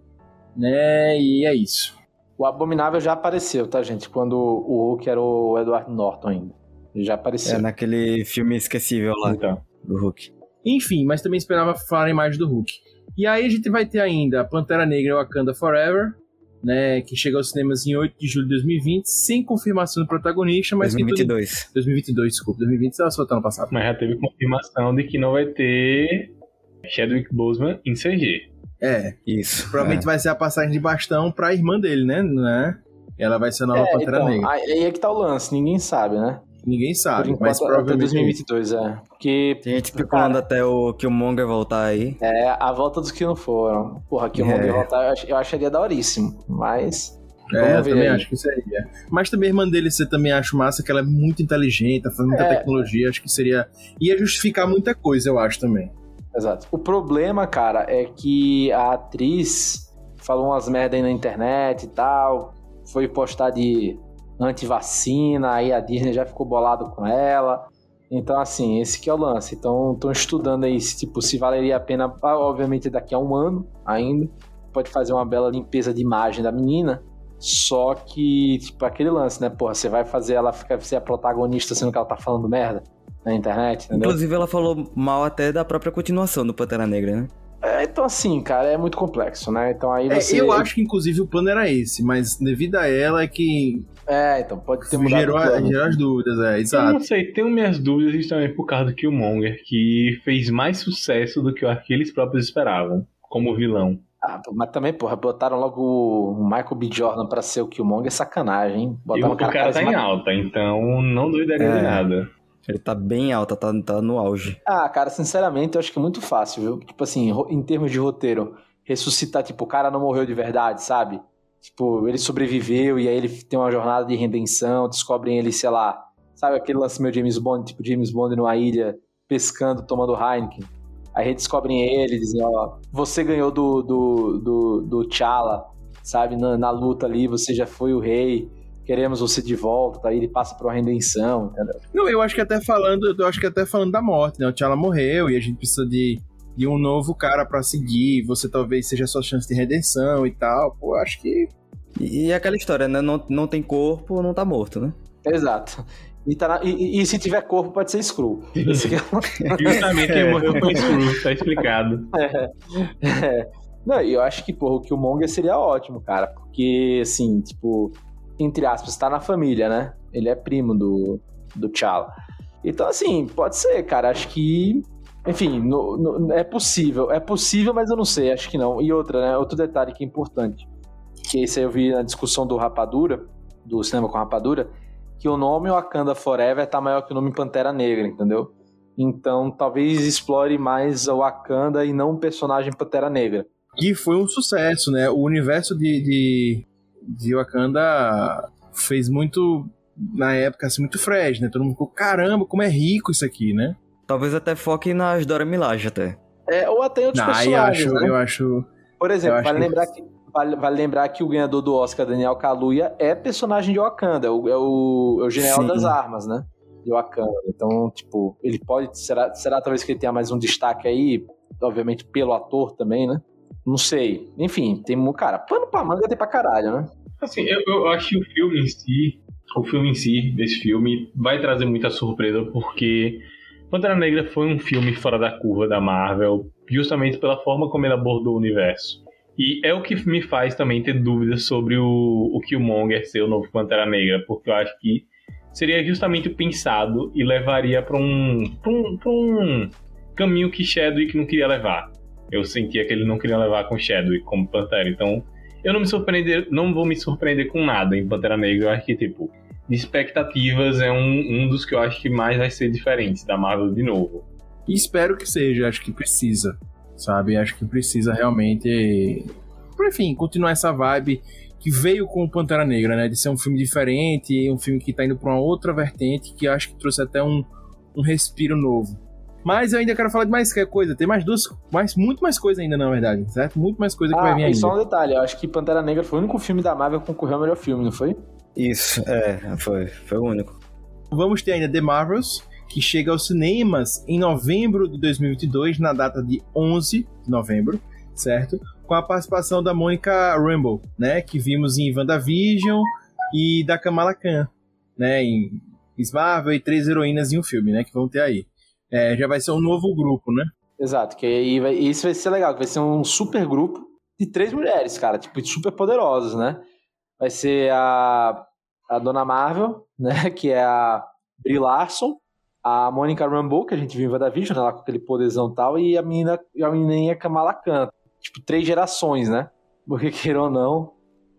B: né? E é isso.
E: O Abominável já apareceu, tá, gente? Quando o Hulk era o Edward Norton ainda. Ele já apareceu.
D: É naquele filme esquecível lá
C: Então,
D: do Hulk.
B: Enfim, mas também esperava falarem mais do Hulk. E aí a gente vai ter ainda a Pantera Negra e Wakanda Forever, né, que chega aos cinemas em 8 de julho de 2020, sem confirmação do protagonista, mas
D: 2022.
B: que 2022, desculpa, 2020 ela soltou ano passado.
C: Mas já teve confirmação de que não vai ter Chadwick Boseman em CG.
B: É,
D: Isso.
B: provavelmente
D: é.
B: vai ser a passagem de bastão pra irmã dele, né? né? Ela vai ser a nova
E: É,
B: Pantera
E: então,
B: Negra.
E: aí é que tá o lance, ninguém sabe, né?
B: Ninguém sabe,
E: enquanto,
B: mas
E: até
B: provavelmente.
E: 2022, é. Porque
D: Tem gente especulando até o Killmonger voltar aí.
E: é a volta dos que não foram. Porra, o
D: É.
E: voltar, eu ach- eu acharia daoríssimo. Mas.
B: É,
E: Vamos
B: eu
E: ver
B: também
E: aí.
B: acho que seria. Mas também a irmã dele, você também acha massa que ela é muito inteligente, tá fazendo muita
E: É.
B: tecnologia, acho que seria. ia justificar muita coisa, eu acho também.
E: Exato. O problema, cara, é que a atriz falou umas merda aí na internet e tal. Foi postar de antivacina, aí a Disney já ficou bolado com ela. Então, assim, esse que é o lance. Então, estão estudando aí se, tipo, se valeria a pena, ah, obviamente, daqui a um ano ainda. Pode fazer uma bela limpeza de imagem da menina. Só que, tipo, aquele lance, né? Porra, você vai fazer ela ficar, ser a protagonista sendo que ela tá falando merda na internet, entendeu?
D: Inclusive, ela falou mal até da própria continuação do Pantera Negra, né?
E: É, então assim, cara, é muito complexo, né? Então aí
B: É,
E: você.
B: eu acho que inclusive o plano era esse, mas devido a ela é que
E: É, então pode ter mudado
B: gerou,
E: plano.
B: gerou as dúvidas, é,
C: Eu
B: exato.
C: não sei, tenho minhas dúvidas também por causa do Killmonger, que fez mais sucesso do que eu que eles próprios esperavam, como vilão.
E: Ah, mas também, porra, botaram logo o Michael B. Jordan pra ser o Killmonger, é sacanagem, hein?
C: E
E: Botaram
C: o cara tá em alta, então não duvidaria
D: É.
C: de nada.
D: Ele tá bem alta, tá, tá no auge.
E: Ah, cara, sinceramente, eu acho que é muito fácil, viu? Tipo assim, em termos de roteiro, ressuscitar, tipo, o cara não morreu de verdade, sabe? Tipo, ele sobreviveu e aí ele tem uma jornada de redenção, descobrem ele, sei lá, sabe aquele lance meio James Bond, tipo James Bond numa ilha, pescando, tomando Heineken. Aí redescobrem ele, dizem, ó, você ganhou do, do, do, do T'Challa, sabe? Na, na luta ali, você já foi o rei, queremos você de volta, aí ele passa por uma redenção, entendeu?
B: Não, eu acho que até falando, eu acho que até falando da morte, né? O T'Challa morreu e a gente precisa de, de um novo cara pra seguir, você talvez seja a sua chance de redenção e tal. Pô, eu acho que
D: E, e aquela história, né? Não, não tem corpo, não tá morto, né?
E: Exato. E, tá na- e- e- e se tiver corpo, pode ser que é-
C: Justamente quem morreu foi Screw, tá explicado.
E: É. Não, e eu acho que, porra, o Killmonger seria ótimo, cara. Porque, assim, tipo, entre aspas, tá na família, né? Ele é primo do, do T'Challa. Então, assim, pode ser, cara. Acho que. Enfim, no- no- é possível. É possível, mas eu não sei, acho que não. E outra, né? Outro detalhe que é importante. Que esse aí eu vi na discussão do Rapadura, do cinema com Rapadura, que o nome Wakanda Forever tá maior que o nome Pantera Negra, entendeu? Então, talvez explore mais o Wakanda e não o personagem Pantera Negra.
B: que foi um sucesso, né? O universo de, de, de Wakanda fez muito, na época, assim, muito fresh, né? Todo mundo ficou, caramba, como é rico isso aqui, né?
D: Talvez até foque nas Dora Milaje até.
E: É, ou até em outros
B: Não, eu
E: personagens,
B: acho,
E: né?
B: eu acho.
E: Por exemplo,
B: eu acho
E: vale,
B: que-
E: lembrar que, vale, vale lembrar que o ganhador do Oscar, Daniel Kaluuya, é personagem de Wakanda, é o, é o, é o general
B: Sim.
E: das armas, né? De Wakanda. Então, tipo, ele pode. Será, será talvez que ele tenha mais um destaque aí, obviamente pelo ator também, né? Não sei. Enfim, tem. Cara, pano pra manga tem pra caralho, né?
C: Assim, eu, eu acho que o filme em si, o filme em si, desse filme, vai trazer muita surpresa, porque Pantera Negra foi um filme fora da curva da Marvel, justamente pela forma como ele abordou o universo. E é o que me faz também ter dúvidas sobre o, o Killmonger ser o novo Pantera Negra, porque eu acho que seria justamente pensado e levaria para um, pra um, pra um caminho que Chadwick não queria levar. Eu sentia que ele não queria levar com Chadwick como Pantera, então eu não me surpreender, não vou me surpreender com nada em Pantera Negra. Eu acho que, tipo, de expectativas é um, um dos que eu acho que mais vai ser diferente da Marvel de novo.
B: Espero que seja, acho que precisa, sabe? Acho que precisa realmente. Enfim, continuar essa vibe que veio com o Pantera Negra, né? De ser um filme diferente, um filme que tá indo pra uma outra vertente, que acho que trouxe até um, um respiro novo. Mas eu ainda quero falar de mais coisa. Tem mais duas, mais, muito mais coisa ainda, na verdade, certo? Muito mais coisa que vai
E: Ah,
B: vir
E: e
B: ainda.
E: só um detalhe, eu acho que Pantera Negra foi o único filme da Marvel que concorreu ao melhor filme, não foi?
D: Isso, é, foi, foi o único.
B: Vamos ter ainda The Marvels, que chega aos cinemas em novembro de 2022, na data de 11 de novembro, certo? Com a participação da Mônica Rambeau, né? Que vimos em WandaVision e da Kamala Khan, né? Em Miss Marvel e três heroínas em um filme, né? Que vão ter aí. É, já vai ser um novo grupo, né?
E: Exato, que aí vai, isso vai ser legal, que vai ser um super grupo, de três mulheres, cara, tipo, super poderosas, né? Vai ser a, a Dona Marvel, né? Que é a Brie Larson, a Monica Rambeau, que a gente viu em WandaVision, né? Lá com aquele poderzão e tal, e a menina, a menininha Kamala Khan. Tipo, três gerações, né? Porque, queira ou não,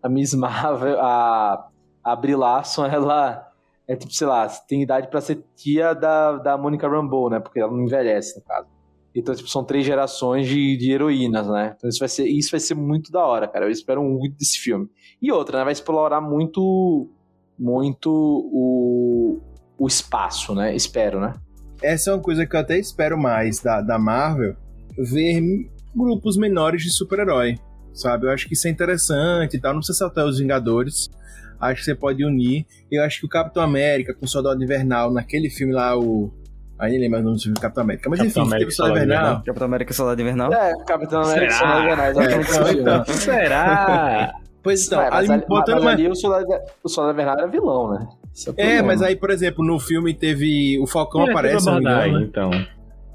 E: a Miss Marvel, a, a Brie Larson, ela é tipo, sei lá, tem idade para ser tia da, da Monica Rambeau, né? Porque ela não envelhece, no caso. Então, tipo, são três gerações de, de heroínas, né? Então isso vai, ser, isso vai ser muito da hora, cara. Eu espero muito desse filme. E outra, né? Vai explorar muito, muito o, o espaço, né? Espero, né?
B: Essa é uma coisa que eu até espero mais da, da Marvel, ver grupos menores de super-herói, sabe? Eu acho que isso é interessante e tal. Não precisa saltar os Vingadores. Acho que você pode unir. Eu acho que o Capitão América com o Soldado Invernal, naquele filme lá, o Aí nem lembro o nome do filme Capitão América. Mas
C: Capitão
B: enfim,
C: América,
B: teve Soldado Invernal.
D: Capitão América e Soldado Invernal?
E: É, Capitão América
C: Será?
E: Soldado Invernal, exatamente
B: É, então.
C: Será?
B: Pois então,
E: Ué, mas,
B: ali botando
E: mas
B: uma...
E: ali o Soldado, o Soldado Invernal era vilão, né?
B: É,
E: problema.
B: mas aí, por exemplo, no filme teve. O Falcão
C: É,
B: aparece, não me engano, né?
C: abordagem, então.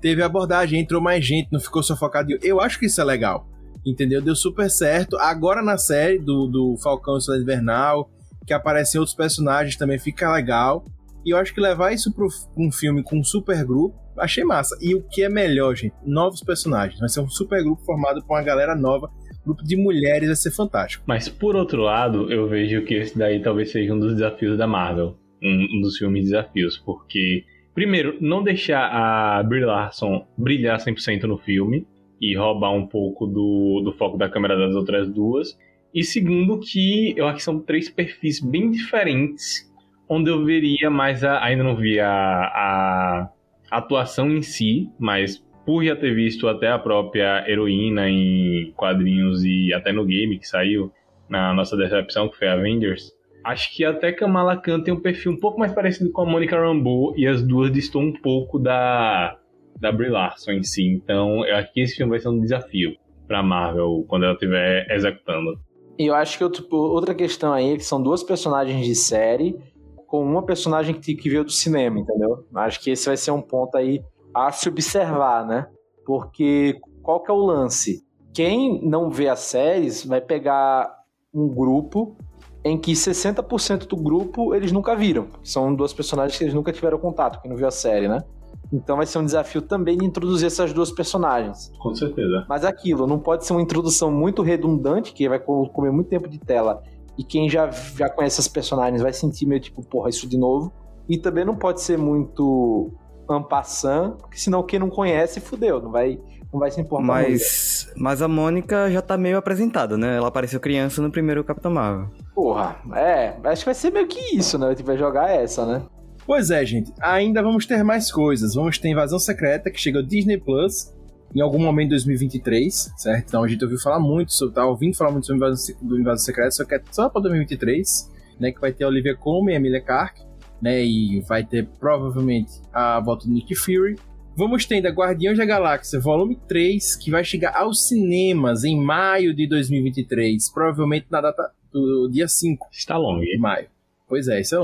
B: Teve abordagem, entrou mais gente, não ficou sufocado. Eu acho que isso é legal. Entendeu? Deu super certo. Agora na série do, do Falcão e Soldado Invernal, que aparecem outros personagens também, fica legal. E eu acho que levar isso para um filme com um super grupo, achei massa. E o que é melhor, gente? Novos personagens. Vai ser um super grupo formado por uma galera nova. Grupo de mulheres vai ser fantástico.
C: Mas por outro lado, eu vejo que esse daí talvez seja um dos desafios da Marvel. Um, um dos filmes desafios. Porque, primeiro, não deixar a Brie Larson brilhar 100% no filme e roubar um pouco do, do foco da câmera das outras duas. E segundo, que eu acho que são três perfis bem diferentes, onde eu veria mais a. Ainda não vi a, a atuação em si, mas por já ter visto até a própria heroína em quadrinhos e até no game que saiu na nossa decepção, que foi Avengers, acho que até Kamala Khan tem um perfil um pouco mais parecido com a Monica Rambeau e as duas distam um pouco da, da Brie Larson em si. Então eu acho que esse filme vai ser um desafio pra Marvel quando ela estiver executando.
E: E eu acho que outro- outra questão aí é que são duas personagens de série com uma personagem que, que veio do cinema, entendeu? Acho que esse vai ser um ponto aí a se observar, né? Porque qual que é o lance? Quem não vê as séries vai pegar um grupo em que 60% do grupo eles nunca viram. São duas personagens que eles nunca tiveram contato, quem não viu a série, né? Então vai ser um desafio também de introduzir essas duas personagens.
C: Com certeza.
E: Mas aquilo, não pode ser uma introdução muito redundante, que vai co- comer muito tempo de tela. E quem já, já conhece as personagens vai sentir meio tipo, porra, isso de novo. E também não pode ser muito ampassant, porque senão quem não conhece, fudeu, não vai, não vai se importar muito.
D: Mas, mas a Mônica já tá meio apresentada, né? Ela apareceu criança no primeiro Capitão Marvel.
E: Porra, é, acho que vai ser meio que isso, né? Tipo, vai jogar essa, né?
B: Pois é, gente. Ainda vamos ter mais coisas. Vamos ter Invasão Secreta, que chega ao Disney Plus em algum momento de 2023, certo? Então a gente ouviu falar muito, sobre, tá ouvindo falar muito sobre Invasão, do Invasão Secreta, só que é só pra 2023, né? Que vai ter a Olivia Colman e a Emilia Clarke, né? E vai ter provavelmente a volta do Nick Fury. Vamos ter ainda Guardiões da Galáxia, volume 3, que vai chegar aos cinemas em maio de 2023, provavelmente na data do dia 5
C: Está longe.
B: de maio. Pois é, isso é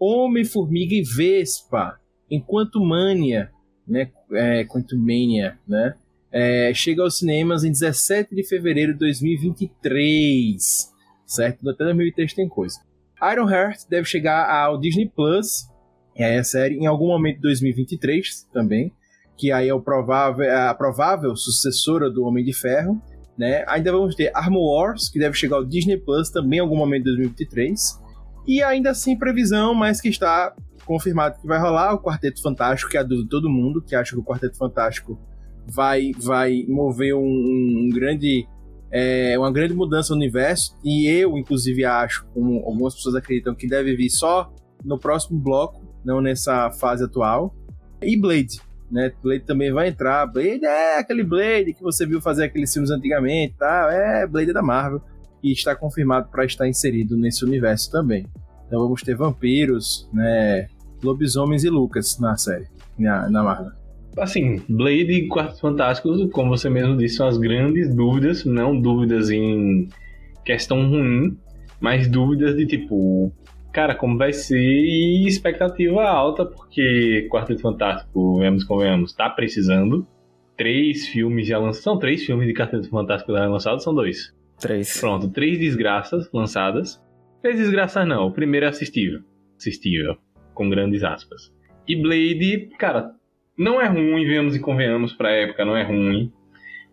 B: um. Homem-Formiga e Vespa, enquanto Mania, né? É, Quantumania, né? É, chega aos cinemas em 17 de fevereiro de 2023, certo? Até 2023 tem coisa. Iron Heart deve chegar ao Disney Plus, aí a série, em algum momento de 2023 também, que aí é o provável, a provável sucessora do Homem de Ferro, né? Ainda vamos ter Armor Wars, que deve chegar ao Disney Plus também em algum momento de 2023. E ainda assim, previsão, mas que está confirmado que vai rolar o Quarteto Fantástico, que é a dúvida de todo mundo, que acha que o Quarteto Fantástico vai, vai mover um, um grande. é, uma grande mudança no universo. E eu, inclusive, acho, como algumas pessoas acreditam, que deve vir só no próximo bloco, não nessa fase atual. E Blade. Né? Blade também vai entrar. Blade é aquele Blade que você viu fazer aqueles filmes antigamente, tá? É Blade da Marvel e está confirmado para estar inserido nesse universo também. Então vamos ter vampiros, né, lobisomens e Lucas na série, na, na Marvel.
C: Assim, Blade e Quartos Fantásticos, como você mesmo disse, são as grandes dúvidas, não dúvidas em questão ruim, mas dúvidas de tipo, cara, como vai ser e expectativa alta, porque Quarteto Fantástico, vemos convenhamos, tá precisando. três filmes já lançados. São três filmes de Quarteto Fantástico já lançados? São dois.
D: Três.
C: Pronto, três desgraças lançadas. Três desgraças não, o primeiro é assistível. Assistível, com grandes aspas. E Blade, cara, não é ruim, venhamos e convenhamos pra época, não é ruim.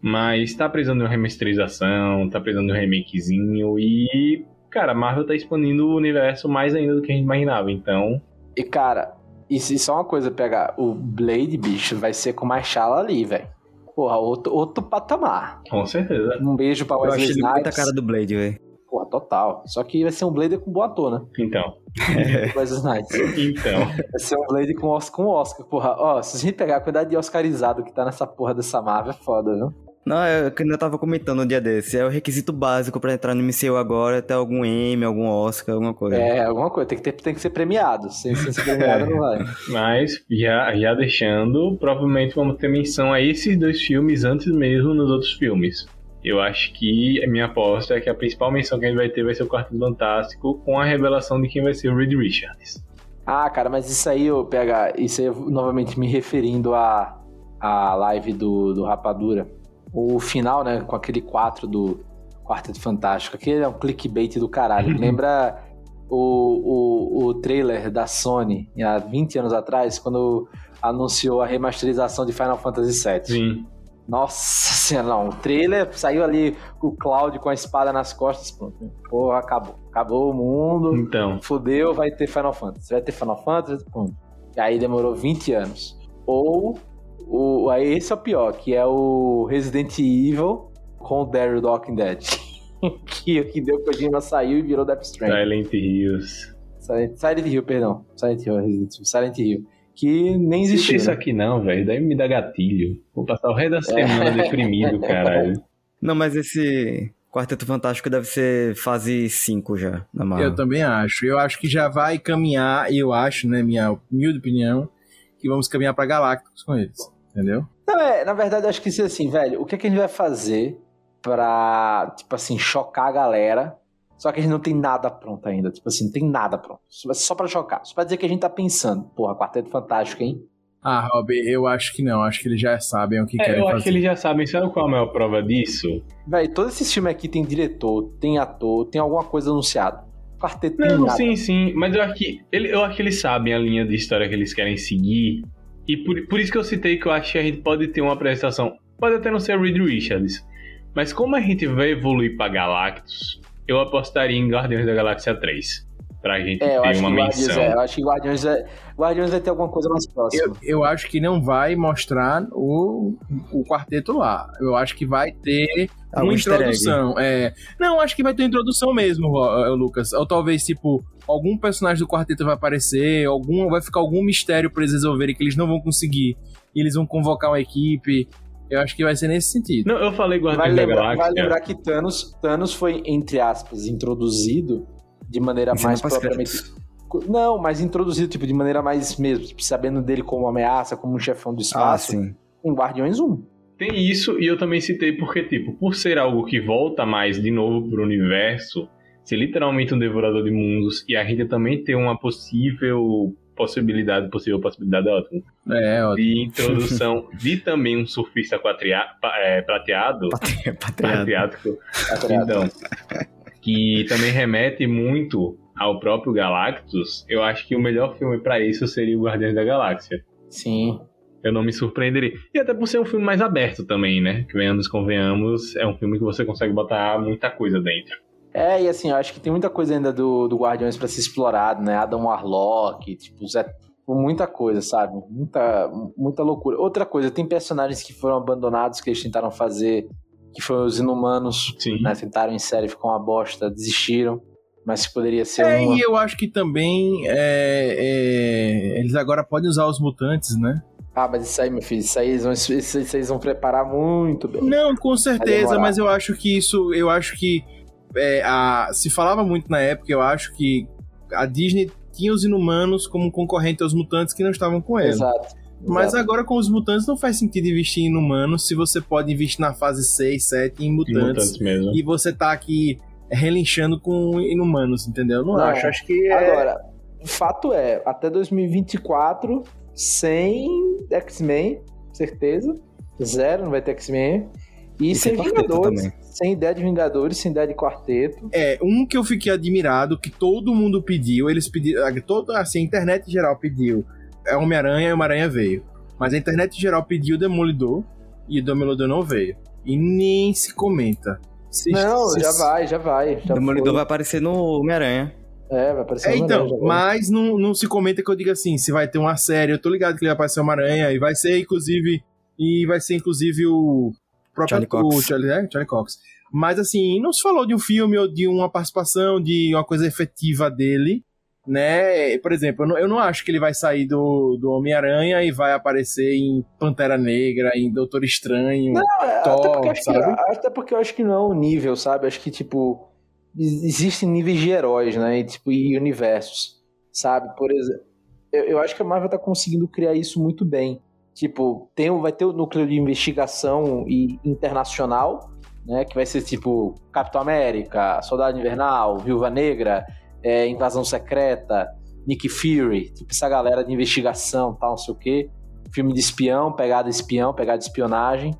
C: Mas tá precisando de uma remasterização, tá precisando de um remakezinho e, cara, a Marvel tá expandindo o universo mais ainda do que a gente imaginava. Então,
E: E, cara, isso, isso é uma coisa, pegar o Blade, bicho, vai ser com Marshall ali, velho. Porra, outro, outro patamar.
C: com certeza.
E: Um beijo pra
D: Eu
E: Wesley
D: achei ele muita
E: Snipes.
D: cara do Blade, velho.
E: Porra, total. Só que vai ser um Blade com boa ator, né?
C: Então,
E: Wesley Snipes.
C: então.
E: Vai ser um Blade com Oscar, com Oscar. Porra, ó, se a gente pegar a quantidade de Oscarizado que tá nessa porra dessa Marvel, é foda, viu?
D: Não, é o que eu tava comentando um dia desse. É o requisito básico pra entrar no MCU agora, é ter algum M, algum Oscar, alguma coisa.
E: É, alguma coisa. Tem que, ter, tem que ser premiado. Sem, sem ser premiado não vai.
C: Mas, já, já deixando, provavelmente vamos ter menção a esses dois filmes antes mesmo nos outros filmes. Eu acho que a minha aposta é que a principal menção que a gente vai ter vai ser o Quarteto Fantástico com a revelação de quem vai ser o Reed Richards.
E: Ah, cara, mas isso aí, eu pega. Isso aí, eu, novamente me referindo à à live do, do Rapadura. O final, né, com aquele 4 do Quarteto Fantástico. Aquele é um clickbait do caralho. Lembra o, o, o trailer da Sony há 20 anos atrás, quando anunciou a remasterização de Final Fantasy VII?
C: Sim.
E: Nossa senhora, não. O trailer saiu ali o Cloud com a espada nas costas. Pronto. Porra, acabou. Acabou o mundo.
C: Então,
E: Fudeu, vai ter Final Fantasy. Vai ter Final Fantasy, pum. E aí demorou 20 anos. Ou, o, aí esse é o pior, que é o Resident Evil com o Daryl do Walking Dead. que, que deu Kojima saiu e virou Death Stranding.
C: Silent Hills.
E: Silent, Silent Hill, perdão. Silent Hill, Resident Evil. Silent Hill. Que nem existiu.
C: isso
E: né?
C: aqui não, velho. Daí me dá gatilho. Vou passar o resto da semana deprimido, caralho.
D: Não, mas esse Quarteto Fantástico deve ser fase 5 já, na Marvel.
B: Eu também acho. Eu acho que já vai caminhar, eu acho, né, minha humilde opinião, que vamos caminhar pra Galácticos com eles. Entendeu?
E: Não, é, na verdade, acho que isso é assim, velho. O que, é que a gente vai fazer pra, tipo assim, chocar a galera? Só que a gente não tem nada pronto ainda. Tipo assim, não tem nada pronto. Só só pra chocar. Só pra dizer que a gente tá pensando. Porra, Quarteto Fantástico, hein?
B: Ah, Rob, eu acho que não. Acho que eles já sabem o que
C: É,
B: querem
C: eu
B: fazer.
C: acho que eles já sabem. Sabe qual é a maior prova disso?
E: Velho, todo esse filme aqui tem diretor, tem ator, tem alguma coisa anunciada. Quarteto tem
C: Não,
E: nada.
C: sim, sim. Mas eu acho, que, ele- eu acho que eles sabem a linha de história que eles querem seguir. E por, por isso que eu citei que eu acho que a gente pode ter uma apresentação. Pode até não ser Reed Richards. Mas como a gente vai evoluir pra Galactus, eu apostaria em Guardiões da Galáxia 3. Pra gente
E: É, eu
C: ter
E: acho, que
C: uma
E: Guardiões,
C: menção.
E: é, eu acho que Guardiões, é, Guardiões vai ter alguma coisa mais próxima.
B: Eu, eu acho que não vai mostrar o, o quarteto lá. Eu acho que vai ter
D: Algum
B: uma introdução. É, não, acho que vai ter uma introdução mesmo, eh, Lucas. Ou talvez, tipo, algum personagem do quarteto vai aparecer, algum, vai ficar algum mistério pra eles resolverem que eles não vão conseguir. E eles vão convocar uma equipe. Eu acho que vai ser nesse sentido.
C: Não, eu falei
E: Vai
C: Guardiões da
E: lembrar,
C: Galáxia.
E: vai lembrar que Thanos, Thanos foi, entre aspas, introduzido de maneira mais propriamente. Não, mas introduzido tipo, de maneira mais mesmo, tipo, sabendo dele como uma ameaça, como um chefão do
D: Ah,
E: espaço,
D: sim.
E: em Guardiões 1.
C: Tem isso, e eu também citei porque, tipo, por ser algo que volta mais de novo pro universo, ser literalmente um devorador de mundos, e a gente também ter uma possível possibilidade, possível possibilidade é ótimo,
B: É, ó.
C: de introdução de também um surfista quatria- é, prateado,
D: Patriado.
C: prateático,
E: Tá
C: então, que também remete muito ao próprio Galactus, eu acho que o melhor filme pra isso seria o Guardiões da Galáxia.
E: Sim.
C: Eu não me surpreenderia. E até por ser um filme mais aberto também, né? Que venhamos, convenhamos, é um filme que você consegue botar muita coisa dentro.
E: É, e assim, eu acho que tem muita coisa ainda do, do Guardiões pra ser explorado, né? Adam Warlock, tipo, Zé, muita coisa, sabe? Muita, muita loucura. Outra coisa, tem personagens que foram abandonados que eles tentaram fazer, que foram os inumanos,
C: Sim.
E: né? Tentaram em série, ficou uma bosta, desistiram. Mas poderia ser
B: É,
E: uma.
B: e eu acho que também é, é, eles agora podem usar os mutantes, né?
E: Ah, mas isso aí, meu filho, isso aí eles vão, isso, isso eles vão preparar muito bem.
B: Não, com certeza, mas eu acho que isso, eu acho que é, a, se falava muito na época, eu acho que a Disney tinha os inumanos como concorrente aos mutantes que não estavam com ela.
E: Exato.
B: Mas
E: exato.
B: agora com os mutantes não faz sentido investir em inumanos se você pode investir na fase 6, 7 em mutantes.
C: mutantes mesmo.
B: E você tá aqui relinchando com inumanos, entendeu? Não,
E: Não,
B: acho, acho que é...
E: Agora, fato é, até 2024, sem X-Men, certeza. Zero, não vai ter X-Men. E,
D: E
E: sem
D: sem
E: Vingadores.
D: também.
E: Sem ideia de Vingadores, sem ideia de quarteto.
B: É, um que eu fiquei admirado, que todo mundo pediu, eles pediram, toda assim, a internet em geral pediu, é Homem-Aranha e Homem-Aranha veio. Mas a internet em geral pediu Demolidor e o Demolidor não veio. E nem se comenta. Se-
E: não,
B: se-
E: já vai, já vai. Já
D: Demolidor
E: foi.
D: vai aparecer no Homem-Aranha.
E: É, vai aparecer
B: É,
E: no
B: então, mas não, não se comenta que eu diga assim, se vai ter uma série, eu tô ligado que ele vai aparecer Homem-Aranha, e vai ser, inclusive, e vai ser, inclusive, o próprio
D: Charlie
B: o
D: Cox.
B: Charlie, né? Charlie Cox. Mas, assim, não se falou de um filme ou de uma participação, de uma coisa efetiva dele, né? Por exemplo, eu não, eu não acho que ele vai sair do, do Homem-Aranha e vai aparecer em Pantera Negra, em Doutor Estranho.
E: É,
B: Thor,
E: até, porque acho que,
B: sabe?
E: até porque eu acho que não é o nível, sabe? Acho que, tipo, ex- existem níveis de heróis, né? E, tipo, e universos, sabe? Por exemplo, eu, eu acho que a Marvel tá conseguindo criar isso muito bem. Tipo, tem, vai ter o núcleo de investigação e internacional, né? Que vai ser, tipo, Capitão América, Soldado Invernal, Viúva Negra, é, Invasão Secreta, Nick Fury, tipo, essa galera de investigação, tal, não sei o quê. Filme de espião, pegada espião, pegada de espionagem.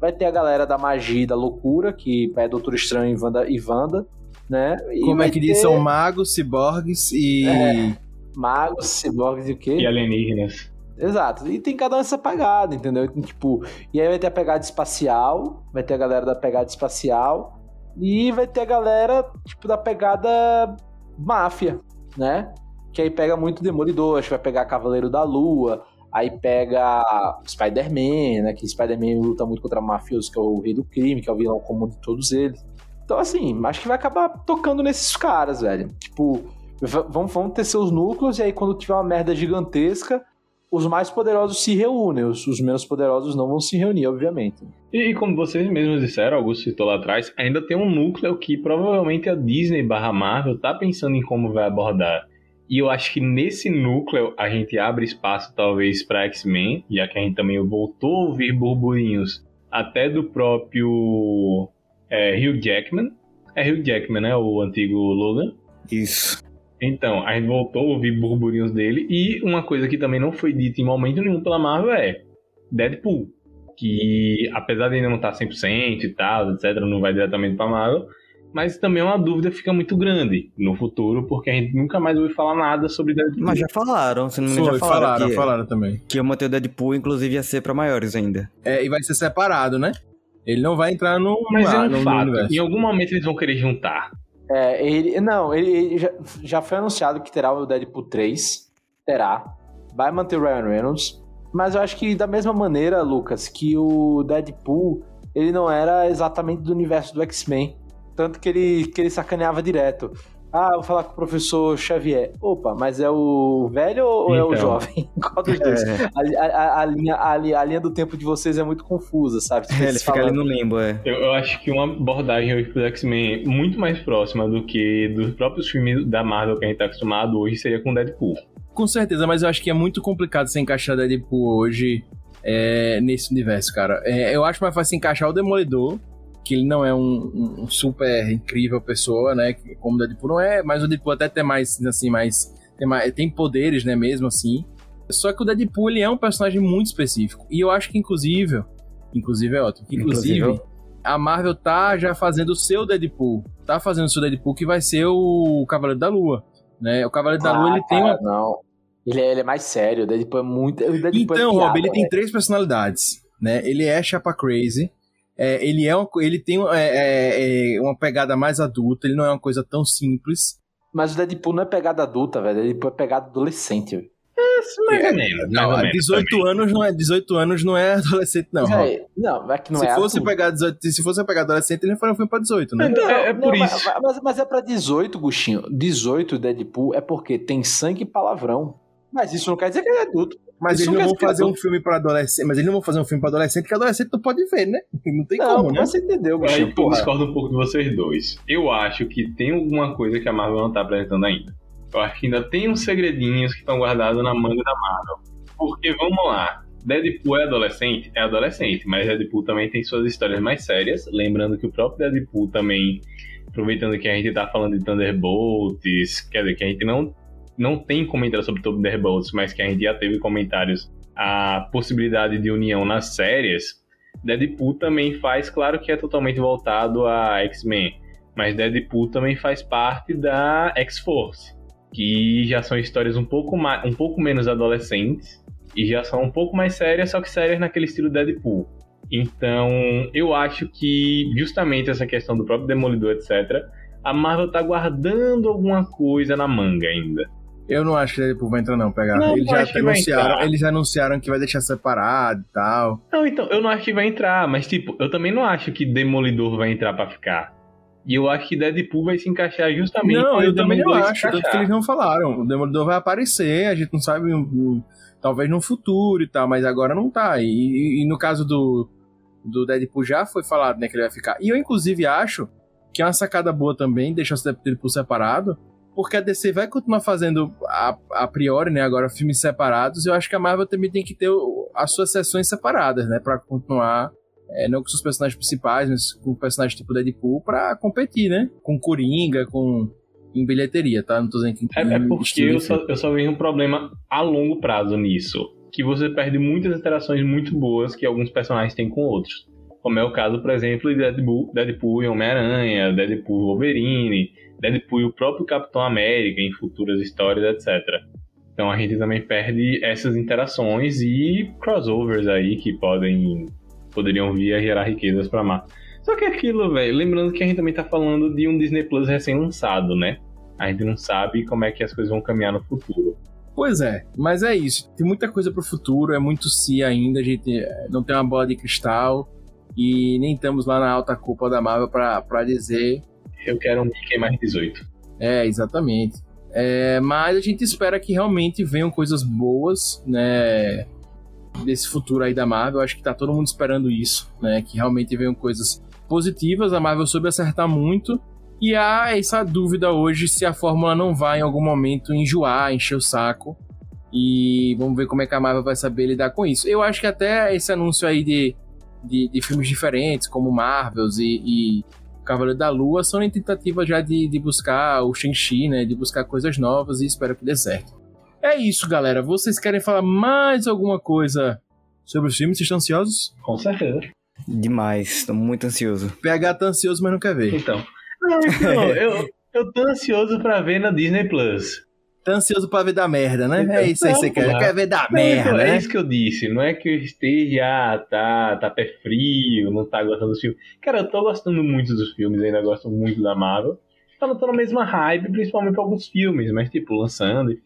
E: Vai ter a galera da magia e da loucura, que é Doutor Estranho e Wanda, e Wanda né? E
B: Como é que diz?
E: ter
B: São magos, ciborgues e.
E: É. magos, ciborgues e o quê?
C: E alienígenas.
E: Exato. E tem cada um essa pegada, entendeu? Então, tipo, e aí vai ter a pegada espacial, vai ter a galera da pegada espacial e vai ter a galera, tipo, da pegada máfia, né? Que aí pega muito Demolidor, acho que vai pegar Cavaleiro da Lua, aí pega Spider-Man, né? Que Spider-Man luta muito contra mafiosos, que é o rei do crime, que é o vilão comum de todos eles. Então, assim, acho que vai acabar tocando nesses caras, velho. Tipo, v- vamos, vamos ter seus núcleos, e aí quando tiver uma merda gigantesca, os mais poderosos se reúnem, os, os menos poderosos não vão se reunir, obviamente.
C: E, e como vocês mesmos disseram, Augusto citou lá atrás, ainda tem um núcleo que provavelmente a Disney barra Marvel tá pensando em como vai abordar. E eu acho que nesse núcleo a gente abre espaço talvez para X-Men, já que a gente também voltou a ouvir burburinhos até do próprio é, Hugh Jackman. É Hugh Jackman, né? O antigo Logan.
D: Isso.
C: Então, a gente voltou a ouvir burburinhos dele. E uma coisa que também não foi dita em momento nenhum pela Marvel é Deadpool. Que apesar de ainda não estar 100% e tal, etc., não vai diretamente pra Marvel. Mas também é uma dúvida que fica muito grande no futuro, porque a gente nunca mais ouviu falar nada sobre Deadpool.
D: Mas já falaram, se não me engano, já falaram,
B: falaram,
D: que,
B: falaram também.
D: que ia manter o Deadpool, inclusive ia ser pra maiores ainda.
B: É, e vai ser separado, né? Ele não vai entrar no,
C: Mas é um
B: no
C: fato. Em algum momento eles vão querer juntar.
E: É, ele. Não, ele, ele já, já foi anunciado que terá o Deadpool 3. Terá. Vai manter o Ryan Reynolds. Mas eu acho que da mesma maneira, Lucas, que o Deadpool ele não era exatamente do universo do X-Men. Tanto que ele, que ele sacaneava direto. Ah, vou falar com o professor Xavier. Opa, mas é o velho ou é o
C: Então.
E: jovem? Qual dos dois?
D: É,
E: A, a- a linha, a, a linha do tempo de vocês é muito confusa, sabe? Tipo,
D: ele fica ali no limbo, é.
C: Eu, eu acho que uma abordagem hoje pro X-Men muito mais próxima do que dos próprios filmes da Marvel que a gente tá acostumado hoje seria com Deadpool.
B: Com certeza, mas eu acho que é muito complicado se encaixar Deadpool hoje é, nesse universo, cara. É, eu acho mais fácil encaixar o Demolidor, que ele não é um, um super incrível pessoa, né? que- Como o Deadpool não é, mas o Deadpool até tem mais, assim, mais tem, mais, tem poderes, né? Mesmo assim. Só que o Deadpool, ele é um personagem muito específico. E eu acho que, inclusive, inclusive é ótimo, inclusive,
D: Inclusive,
B: a Marvel tá já fazendo o seu Deadpool. Tá fazendo o seu Deadpool, que vai ser o Cavaleiro da Lua. Né? O Cavaleiro da Lua,
E: Ah,
B: ele tem uma
E: cara, Não. Ele é, ele é mais sério, o Deadpool é muito. Deadpool
B: Então,
E: é piada,
B: Rob, ele tem
E: velho.
B: três personalidades, né? Ele é chapa crazy, é, ele é uma, ele tem é, é, é, uma pegada mais adulta, ele não é uma coisa tão simples.
E: Mas o Deadpool não é pegada adulta, velho. Deadpool é pegada adolescente, velho.
B: É,
C: ou menos.
B: Não,
C: mais ou menos
B: 18
C: também.
B: anos não é 18 anos não é adolescente não.
E: Véi, não, é que não
B: se
E: é
B: fosse
E: adulto.
B: pegar 18, se fosse pegar adolescente, ele faria um filme pra 18, né?
C: Então, é, é
E: Não,
C: por
E: mas-
C: isso.
E: Mas, mas é pra 18, Gustinho. 18 Deadpool é porque tem sangue e palavrão. Mas isso não quer dizer que ele é adulto.
B: Mas
E: isso
B: eles não
E: quer
B: vão
E: é
B: fazer um filme pra adolescente, mas eles não vão fazer um filme pra adolescente que adolescente não pode ver, né? Não tem
E: Não,
B: como, né?
E: mas você entendeu,
C: Aí
E: Gustinho.
C: eu
E: Porra.
C: discordo um pouco de vocês dois. Eu acho que tem alguma coisa que a Marvel não tá apresentando ainda. Eu acho que ainda tem uns segredinhos que estão guardados na manga da Marvel. Porque, vamos lá, Deadpool é adolescente? É adolescente, mas Deadpool também tem suas histórias mais sérias. Lembrando que o próprio Deadpool também, aproveitando que a gente tá falando de Thunderbolts, quer dizer, que a gente não, não tem comentário sobre Thunderbolts, mas que a gente já teve comentários a possibilidade de união nas séries. Deadpool também faz, claro que é totalmente voltado a X-Men, mas Deadpool também faz parte da X-Force, que já são histórias um pouco, mais, um pouco menos adolescentes e já são um pouco mais sérias, só que sérias naquele estilo Deadpool. Então, eu acho que justamente essa questão do próprio Demolidor, etc., a Marvel tá guardando alguma coisa na manga ainda.
B: Eu não acho que Deadpool vai entrar, não, pegar.
C: Não,
B: eles,
C: eu
B: já anunciaram, eles já anunciaram que vai deixar separado e tal.
C: Não, então, eu não acho que vai entrar, mas tipo, eu também não acho que Demolidor vai entrar pra ficar. E eu acho que Deadpool vai se encaixar justamente
B: Não, eu também não acho, tanto que eles não falaram. O Demolidor vai aparecer, a gente não sabe, talvez no futuro e tal, mas agora não tá. E, e- e no caso do, do Deadpool já foi falado, né, que ele vai ficar. E eu, inclusive, acho que é uma sacada boa também deixar o Deadpool separado, porque a DC vai continuar fazendo, a, a priori, né, agora filmes separados, eu acho que a Marvel também tem que ter o- as suas sessões separadas, né, pra continuar, é, não com seus personagens principais, mas com personagens tipo Deadpool, pra competir, né, com Coringa, com em bilheteria, tá? Não tô dizendo que
C: É, é porque eu só, eu só vejo um problema a longo prazo nisso. Que você perde muitas interações muito boas que alguns personagens têm com outros. Como é o caso, por exemplo, de Deadpool, Deadpool e Homem-Aranha, Deadpool e Wolverine, Deadpool e o próprio Capitão América em futuras histórias, etc. Então a gente também perde essas interações e crossovers aí que podem poderiam vir a gerar riquezas pra mar. Só que é aquilo, velho, lembrando que a gente também tá falando de um Disney Plus recém-lançado, né? A gente não sabe como é que as coisas vão caminhar no futuro.
B: Pois é, mas é isso. Tem muita coisa pro futuro, é muito si ainda, a gente eh, não tem uma bola de cristal e nem estamos lá na alta cúpula da Marvel pra dizer.
C: Eu quero um Mickey mais 18.
B: É, exatamente. É, mas a gente espera que realmente venham coisas boas, né? Desse futuro aí da Marvel. Acho que tá todo mundo esperando isso, né? Que realmente venham coisas positivas. A Marvel soube acertar muito. E há essa dúvida hoje se a fórmula não vai em algum momento enjoar, encher o saco. E vamos ver como é que a Marvel vai saber lidar com isso. Eu acho que até esse anúncio aí de, de, de filmes diferentes, como Marvels e, e Cavaleiro da Lua, são em tentativa já de, de buscar o Shang-Chi, né? De buscar coisas novas e espero que dê certo. É isso, galera. Vocês querem falar mais alguma coisa sobre os filmes? Vocês estão ansiosos?
C: Com certeza.
D: Demais, tô muito ansioso.
B: PH tá ansioso, mas não quer ver.
C: Então. Não, então, eu, eu tô ansioso pra ver na Disney Plus.
B: Tá ansioso pra ver da merda, né? É isso aí que você quer. Quer ver da
C: Não,
B: merda,
C: então,
B: né?
C: É isso que eu disse. Não é que eu esteja, ah, tá, tá pé frio, não tá gostando dos filmes. Cara, eu tô gostando muito dos filmes, ainda gosto muito da Marvel. Só não tô na mesma hype, principalmente pra alguns filmes, mas tipo, lançando.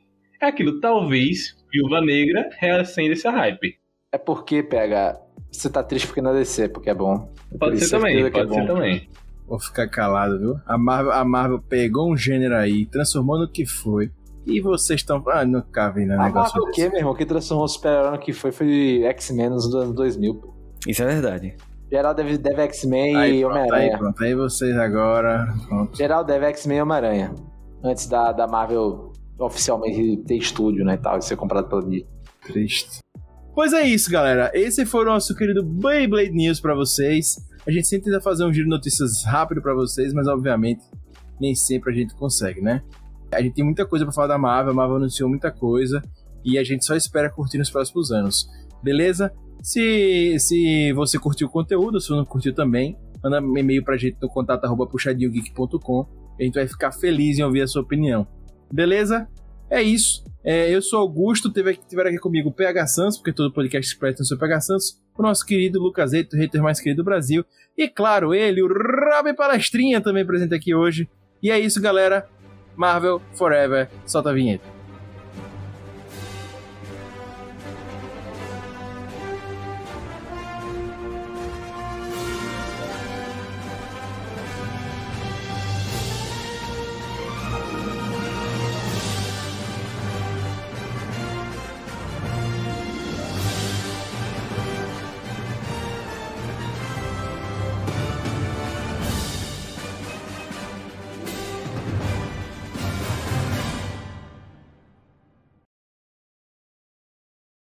C: É aquilo, talvez Viúva Negra reacenda esse hype.
E: É porque, pega. Você tá triste porque não é DC, porque é bom. Eu
C: Pode ser também,
E: é
C: pode ser
E: bom.
C: também.
B: Vou ficar calado, viu? A Marvel, a Marvel pegou um gênero aí, transformou no que foi. E vocês estão. Ah, não cabe né,
E: A
B: negócio
E: Marvel o quê, meu irmão? Quem transformou o super-herói no que foi foi X-Men nos anos 2000, pô.
D: Isso é verdade.
E: Geral deve, deve X-Men e
B: pronto, aí,
E: Homem-Aranha.
B: pronto. Aí vocês agora. Pronto.
E: Geral deve X-Men e Homem-Aranha. Antes da, da Marvel oficialmente ter estúdio, né, e tal, e ser comprado pela Disney.
B: Triste. Pois é isso, galera. Esse foi o nosso querido Beyblade News pra vocês. A gente sempre tenta fazer um giro de notícias rápido pra vocês, mas obviamente nem sempre a gente consegue, né? A gente tem muita coisa pra falar da Marvel, a Marvel anunciou muita coisa e a gente só espera curtir nos próximos anos. Beleza? Se, se você curtiu o conteúdo, se não curtiu também, manda um e-mail pra gente no contato arroba puxadinhogeek.com a gente vai ficar feliz em ouvir a sua opinião. Beleza? É isso. É, eu sou Augusto, teve, tiveram aqui comigo o PH Santos, porque todo podcast expresso tem o seu PH Santos, o nosso querido Lucas Eito, o hater mais querido do Brasil, e claro, ele, o Rob Palestrinha, também presente aqui hoje. E é isso, galera. Marvel Forever, solta a vinheta.